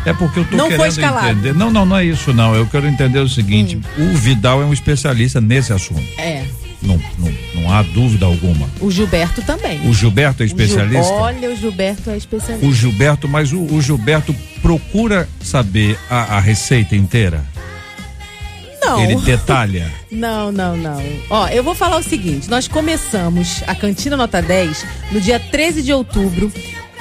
[SPEAKER 1] É porque eu tô
[SPEAKER 9] Não
[SPEAKER 1] querendo.
[SPEAKER 9] Hum.
[SPEAKER 1] entender. Não, não, não é isso não. Eu quero entender o seguinte: o Vidal é um especialista nesse assunto.
[SPEAKER 9] É,
[SPEAKER 1] Não, não, não há dúvida alguma.
[SPEAKER 9] o Gilberto também.
[SPEAKER 1] O Gilberto é
[SPEAKER 9] O Gil-
[SPEAKER 1] especialista?
[SPEAKER 9] Olha, o Gilberto é especialista.
[SPEAKER 1] O Gilberto, mas o, o Gilberto procura saber a, a receita inteira?
[SPEAKER 9] Não.
[SPEAKER 1] Ele detalha.
[SPEAKER 9] Não, não, não. Ó, eu vou falar o seguinte: nós começamos a Cantina Nota 10 no dia 13 de outubro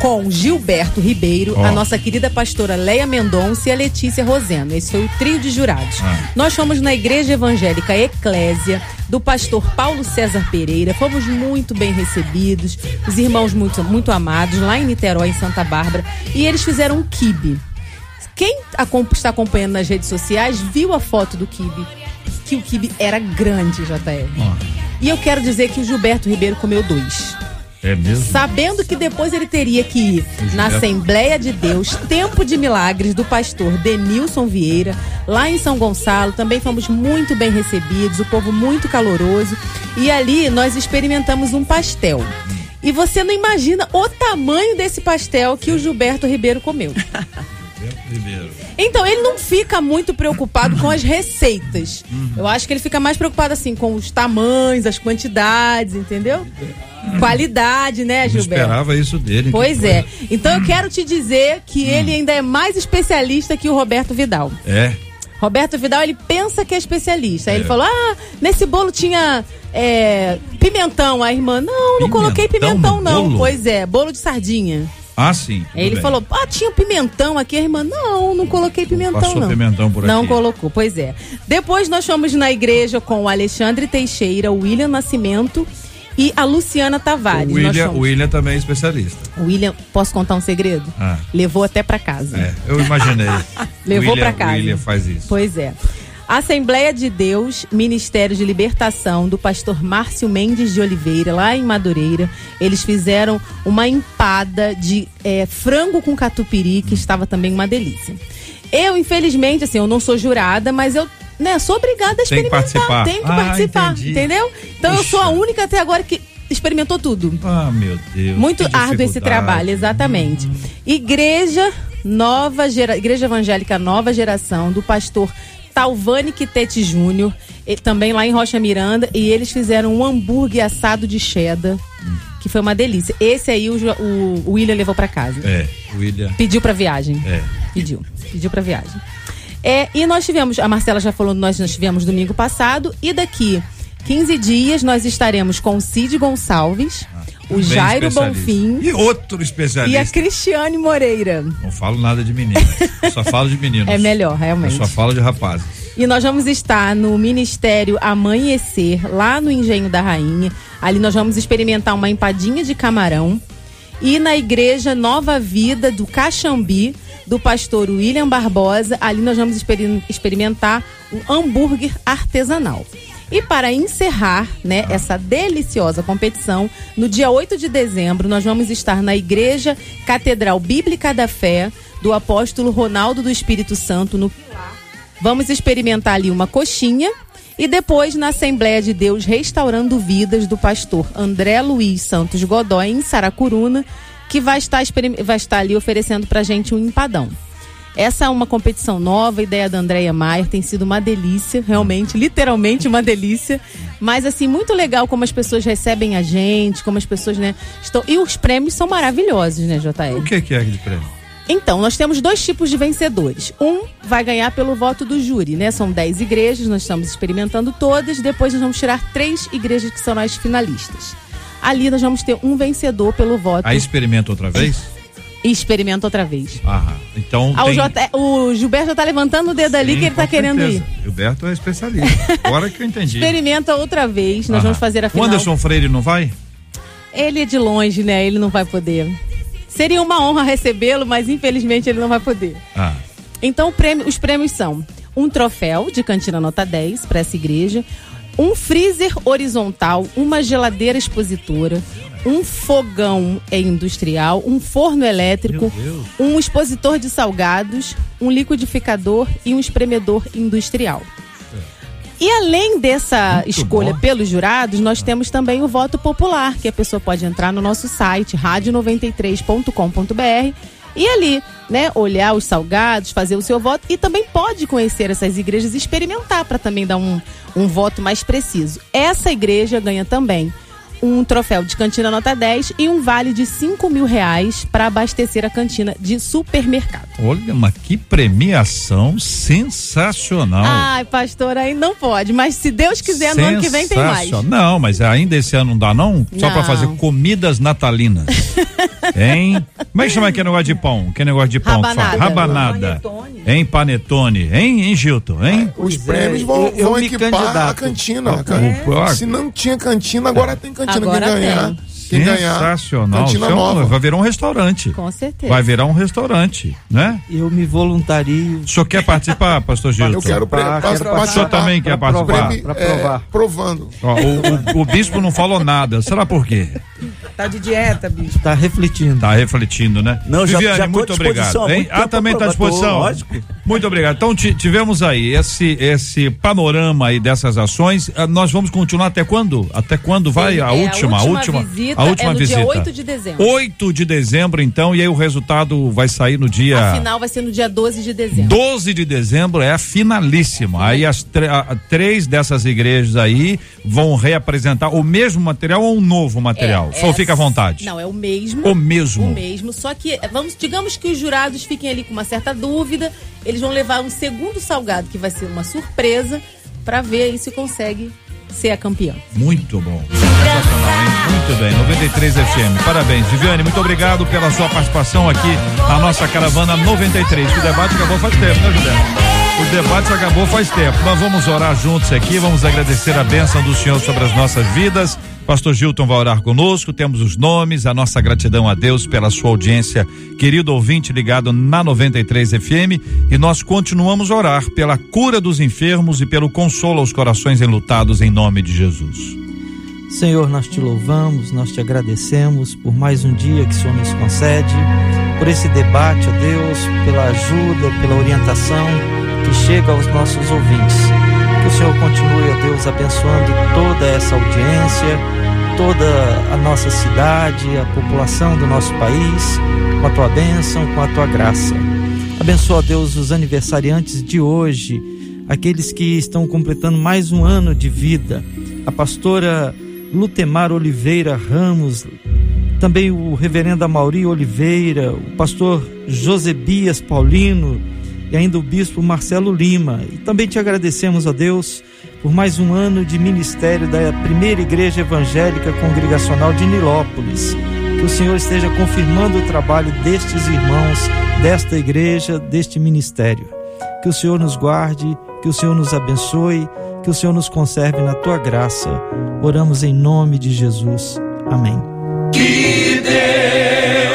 [SPEAKER 9] com Gilberto Ribeiro,
[SPEAKER 1] Ó.
[SPEAKER 9] a nossa querida pastora Leia Mendonça e a Letícia Roseno. Esse foi o trio de jurados.
[SPEAKER 1] Ah.
[SPEAKER 9] Nós fomos na Igreja Evangélica Eclésia, do pastor Paulo César Pereira. Fomos muito bem recebidos, os irmãos muito, muito amados, lá em Niterói, em Santa Bárbara. E eles fizeram um quibe. Quem está acompanhando nas redes sociais viu a foto do quibe. Que o quibe era grande, JR.
[SPEAKER 1] Ó,
[SPEAKER 9] E eu quero dizer que o Gilberto Ribeiro comeu dois.
[SPEAKER 1] É mesmo?
[SPEAKER 9] Sabendo que depois ele teria que ir na
[SPEAKER 1] Gilberto.
[SPEAKER 9] Assembleia de Deus, Tempo de Milagres, do pastor Denilson Vieira, lá em São Gonçalo. Também fomos muito bem recebidos, o povo muito caloroso. E ali nós experimentamos um pastel. E você não imagina o tamanho desse pastel que o Gilberto Ribeiro comeu.
[SPEAKER 1] Ribeiro.
[SPEAKER 9] Então, ele não fica muito preocupado com as receitas. Eu acho que ele fica mais preocupado, assim, com os tamanhos, as quantidades, entendeu? Qualidade, né,
[SPEAKER 1] Eu
[SPEAKER 9] Gilberto?
[SPEAKER 1] esperava isso dele.
[SPEAKER 9] Pois é.
[SPEAKER 1] coisa.
[SPEAKER 9] Então eu quero te dizer que ele ainda é mais especialista que o Roberto Vidal.
[SPEAKER 1] É.
[SPEAKER 9] Roberto Vidal, ele pensa que é especialista. Aí
[SPEAKER 1] É.
[SPEAKER 9] ele falou: ah, nesse bolo tinha é, pimentão. A irmã, não, não coloquei
[SPEAKER 1] Pimentão
[SPEAKER 9] pimentão,
[SPEAKER 1] no
[SPEAKER 9] não.
[SPEAKER 1] bolo?
[SPEAKER 9] Pois é, bolo de sardinha.
[SPEAKER 1] Ah, sim.
[SPEAKER 9] Aí ele
[SPEAKER 1] bem.
[SPEAKER 9] falou: ah, tinha pimentão aqui. A irmã, não, não coloquei pimentão,
[SPEAKER 1] Passou
[SPEAKER 9] não.
[SPEAKER 1] pimentão por
[SPEAKER 9] Não
[SPEAKER 1] aqui.
[SPEAKER 9] colocou, pois é. Depois nós fomos na igreja com o Alexandre Teixeira, o William Nascimento e a Luciana Tavares.
[SPEAKER 1] O William, o William também é especialista.
[SPEAKER 9] o William, posso contar um segredo?
[SPEAKER 1] Ah.
[SPEAKER 9] Levou até pra casa.
[SPEAKER 1] É, eu imaginei.
[SPEAKER 9] Levou pra casa.
[SPEAKER 1] O William faz isso.
[SPEAKER 9] Pois é. Assembleia de Deus, Ministério de Libertação, do pastor Márcio Mendes de Oliveira, lá em Madureira. Eles fizeram uma empada de eh, frango com catupiry, que estava também uma delícia. Eu, infelizmente, assim, eu não sou jurada, mas eu né, sou obrigada a
[SPEAKER 1] Tem que
[SPEAKER 9] experimentar.
[SPEAKER 1] participar.
[SPEAKER 9] Tenho que
[SPEAKER 1] Ah,
[SPEAKER 9] participar,
[SPEAKER 1] entendi.
[SPEAKER 9] entendeu? Então eu
[SPEAKER 1] Puxa.
[SPEAKER 9] sou a única até agora que experimentou tudo.
[SPEAKER 1] Ah, meu Deus.
[SPEAKER 9] Muito árduo esse trabalho, exatamente. Igreja Nova Gera... Igreja Evangélica Nova Geração, do pastor Talvani Quitete Júnior, e- também lá em Rocha Miranda, e eles fizeram um hambúrguer assado de cheddar, que foi uma delícia. Esse aí o, o, o William levou pra casa.
[SPEAKER 1] É, o William.
[SPEAKER 9] Pediu pra viagem.
[SPEAKER 1] É.
[SPEAKER 9] Pediu. Pediu pra viagem. É, e nós tivemos, a Marcela já falou, nós, nós tivemos domingo passado, e daqui 15 dias nós estaremos com o Cid Gonçalves, o
[SPEAKER 1] Bem
[SPEAKER 9] Jairo
[SPEAKER 1] especialista.
[SPEAKER 9] Bonfim
[SPEAKER 1] E outro
[SPEAKER 9] e a
[SPEAKER 1] especialista.
[SPEAKER 9] Cristiane Moreira.
[SPEAKER 1] Não falo nada de meninas. Eu só falo de meninos.
[SPEAKER 9] É melhor,
[SPEAKER 1] Eu
[SPEAKER 9] realmente.
[SPEAKER 1] só falo de rapazes.
[SPEAKER 9] E nós vamos estar no Ministério Amanhecer, lá no Engenho da Rainha. Ali nós vamos experimentar uma empadinha de camarão. E na Igreja Nova Vida do Caxambi, do pastor William Barbosa, ali nós vamos experim- experimentar um hambúrguer artesanal. E para encerrar, né, essa deliciosa competição, no dia 8 de dezembro, nós vamos estar na Igreja Catedral Bíblica da Fé, do apóstolo Ronaldo do Espírito Santo, no Vamos experimentar ali uma coxinha e depois na Assembleia de Deus Restaurando Vidas do pastor André Luiz Santos Godoy em Saracuruna, que vai estar, vai estar ali oferecendo pra gente um empadão. Essa é uma competição nova, a ideia da Andréia Maier tem sido uma delícia, realmente, literalmente uma delícia. Mas assim, muito legal como as pessoas recebem a gente, como as pessoas, né, estão. E os prêmios são maravilhosos, né, JR?
[SPEAKER 1] O que, que é de prêmio?
[SPEAKER 9] Então, nós temos dois tipos de vencedores. Um vai ganhar pelo voto do júri, né? São 10 igrejas, nós estamos experimentando todas. Depois nós vamos tirar três igrejas que são as finalistas. Ali nós vamos ter um vencedor pelo voto
[SPEAKER 1] Aí experimenta outra vez?
[SPEAKER 9] E experimenta outra vez.
[SPEAKER 1] Aham. Então
[SPEAKER 9] Ah, o,
[SPEAKER 1] tem...
[SPEAKER 9] J- o Gilberto tá levantando o dedo ali
[SPEAKER 1] Sim,
[SPEAKER 9] que ele tá querendo
[SPEAKER 1] certeza.
[SPEAKER 9] ir.
[SPEAKER 1] Gilberto é especialista. Agora que eu entendi.
[SPEAKER 9] Experimenta outra vez, nós
[SPEAKER 1] Aham.
[SPEAKER 9] vamos fazer a
[SPEAKER 1] O
[SPEAKER 9] final.
[SPEAKER 1] Anderson Freire não vai?
[SPEAKER 9] Ele é de longe, né? Ele não vai poder. Seria uma honra recebê-lo, mas infelizmente ele não vai poder.
[SPEAKER 1] Ah.
[SPEAKER 9] Então, o prêmio- os prêmios são um troféu de cantina nota 10 para essa igreja, um freezer horizontal, uma geladeira expositora, um fogão é, industrial, um forno elétrico, um expositor de salgados, um liquidificador e um espremedor industrial. E além dessa escolha
[SPEAKER 1] bom.
[SPEAKER 9] pelos jurados, nós temos também o voto popular, que a pessoa pode entrar no nosso site, radio93.com.br, e ali, né, olhar os salgados, fazer o seu voto e também pode conhecer essas igrejas e experimentar para também dar um, um voto mais preciso. Essa igreja ganha também um troféu de cantina nota 10 e um vale de 5 mil reais para abastecer a cantina de supermercado.
[SPEAKER 1] Olha, mas que premiação sensacional.
[SPEAKER 9] Ai, pastor, aí não pode, mas se Deus quiser, no ano que vem tem mais.
[SPEAKER 1] Não, mas ainda esse ano não dá não? Só pra
[SPEAKER 9] Não.
[SPEAKER 1] fazer comidas natalinas. hein? Como é que chama aquele negócio de pão? Que negócio de pão que fala?
[SPEAKER 9] Rabanada.
[SPEAKER 1] Rabanada.
[SPEAKER 8] Panetone.
[SPEAKER 1] Hein, panetone. Hein, hein Gilton? Hein?
[SPEAKER 7] Os
[SPEAKER 4] é,
[SPEAKER 7] prêmios vão,
[SPEAKER 4] eu- eu
[SPEAKER 7] vão equipar a
[SPEAKER 4] candidato.
[SPEAKER 7] cantina.
[SPEAKER 1] É.
[SPEAKER 7] Se não tinha cantina, agora tem cantina.
[SPEAKER 9] Agora
[SPEAKER 7] quem ganhar,
[SPEAKER 9] tem.
[SPEAKER 7] Quem ganhar,
[SPEAKER 1] Sensacional.
[SPEAKER 7] cantina
[SPEAKER 1] Isso é um-
[SPEAKER 7] nova.
[SPEAKER 1] vai virar um restaurante.
[SPEAKER 9] Com certeza.
[SPEAKER 1] Vai virar um restaurante, né?
[SPEAKER 4] Eu me voluntario
[SPEAKER 1] O senhor quer participar, pastor Gilton?
[SPEAKER 7] Eu quero
[SPEAKER 4] Pra-
[SPEAKER 7] pa-
[SPEAKER 4] quero
[SPEAKER 1] O
[SPEAKER 7] participar.
[SPEAKER 1] senhor também quer
[SPEAKER 4] pra provar.
[SPEAKER 1] participar?
[SPEAKER 7] Prêmio,
[SPEAKER 4] Pra provar.
[SPEAKER 7] é, provando.
[SPEAKER 1] Ó, o, o- o bispo não falou nada. Será por quê?
[SPEAKER 8] Tá de dieta, bicho.
[SPEAKER 4] tá refletindo.
[SPEAKER 1] Tá refletindo, né?
[SPEAKER 6] Não, já-
[SPEAKER 1] Viviane,
[SPEAKER 6] já à
[SPEAKER 1] muito obrigado. hein?
[SPEAKER 6] muito
[SPEAKER 1] Ah, também está à disposição.
[SPEAKER 6] tô, lógico.
[SPEAKER 1] Muito obrigado. Então, ti- tivemos aí esse, esse panorama aí dessas ações. Ah, Nós vamos continuar até quando? Até quando vai
[SPEAKER 9] Sim,
[SPEAKER 1] a
[SPEAKER 9] é,
[SPEAKER 1] última,
[SPEAKER 9] a última
[SPEAKER 1] última,
[SPEAKER 9] visita
[SPEAKER 1] a última
[SPEAKER 9] é no dia
[SPEAKER 1] visita.
[SPEAKER 9] 8 de dezembro.
[SPEAKER 1] 8 de dezembro, então, e aí o resultado vai sair no dia
[SPEAKER 9] A final vai ser no dia 12 de dezembro.
[SPEAKER 1] 12 de dezembro é a finalíssima. Aí as a- três dessas igrejas aí vão reapresentar o mesmo material ou um novo material?
[SPEAKER 9] É,
[SPEAKER 1] Só
[SPEAKER 9] é-
[SPEAKER 1] fica à vontade.
[SPEAKER 9] Não, é o mesmo.
[SPEAKER 1] O mesmo.
[SPEAKER 9] O mesmo. Só que, é, vamos, digamos que os jurados fiquem ali com uma certa dúvida. Eles vão levar um segundo salgado, que vai ser uma surpresa, pra ver aí se consegue ser a campeã.
[SPEAKER 1] Muito bom. Muito bem. 93 FM. Parabéns. Viviane, muito obrigado pela sua participação aqui na nossa caravana 93. O debate acabou faz tempo, né, Gilberto? O debate acabou faz tempo. Nós vamos orar juntos aqui, vamos agradecer a bênção do Senhor sobre as nossas vidas. Pastor Gilton vai orar conosco, temos os nomes, a nossa gratidão a Deus pela sua audiência, querido ouvinte ligado na 93 FM, e nós continuamos a orar pela cura dos enfermos e pelo consolo aos corações enlutados em nome de Jesus.
[SPEAKER 4] Senhor, nós te louvamos, nós te agradecemos por mais um dia que o Senhor nos concede, por esse debate, ó Deus, pela ajuda, pela orientação que chega aos nossos ouvintes. O Senhor continue, ó Deus, abençoando toda essa audiência, toda a nossa cidade, a população do nosso país, com a tua bênção, com a tua graça. Abençoa, Deus, os aniversariantes de hoje, aqueles que estão completando mais um ano de vida. A pastora Lutemar Oliveira Ramos, também o reverendo Amauri Oliveira, o pastor Josebias Paulino e ainda o bispo Marcelo Lima. E também te agradecemos, ó Deus, por mais um ano de ministério da primeira igreja evangélica congregacional de Nilópolis. Que o Senhor esteja confirmando o trabalho destes irmãos, desta igreja, deste ministério. Que o Senhor nos guarde, que o Senhor nos abençoe, que o Senhor nos conserve na tua graça. Oramos em nome de Jesus. Amém.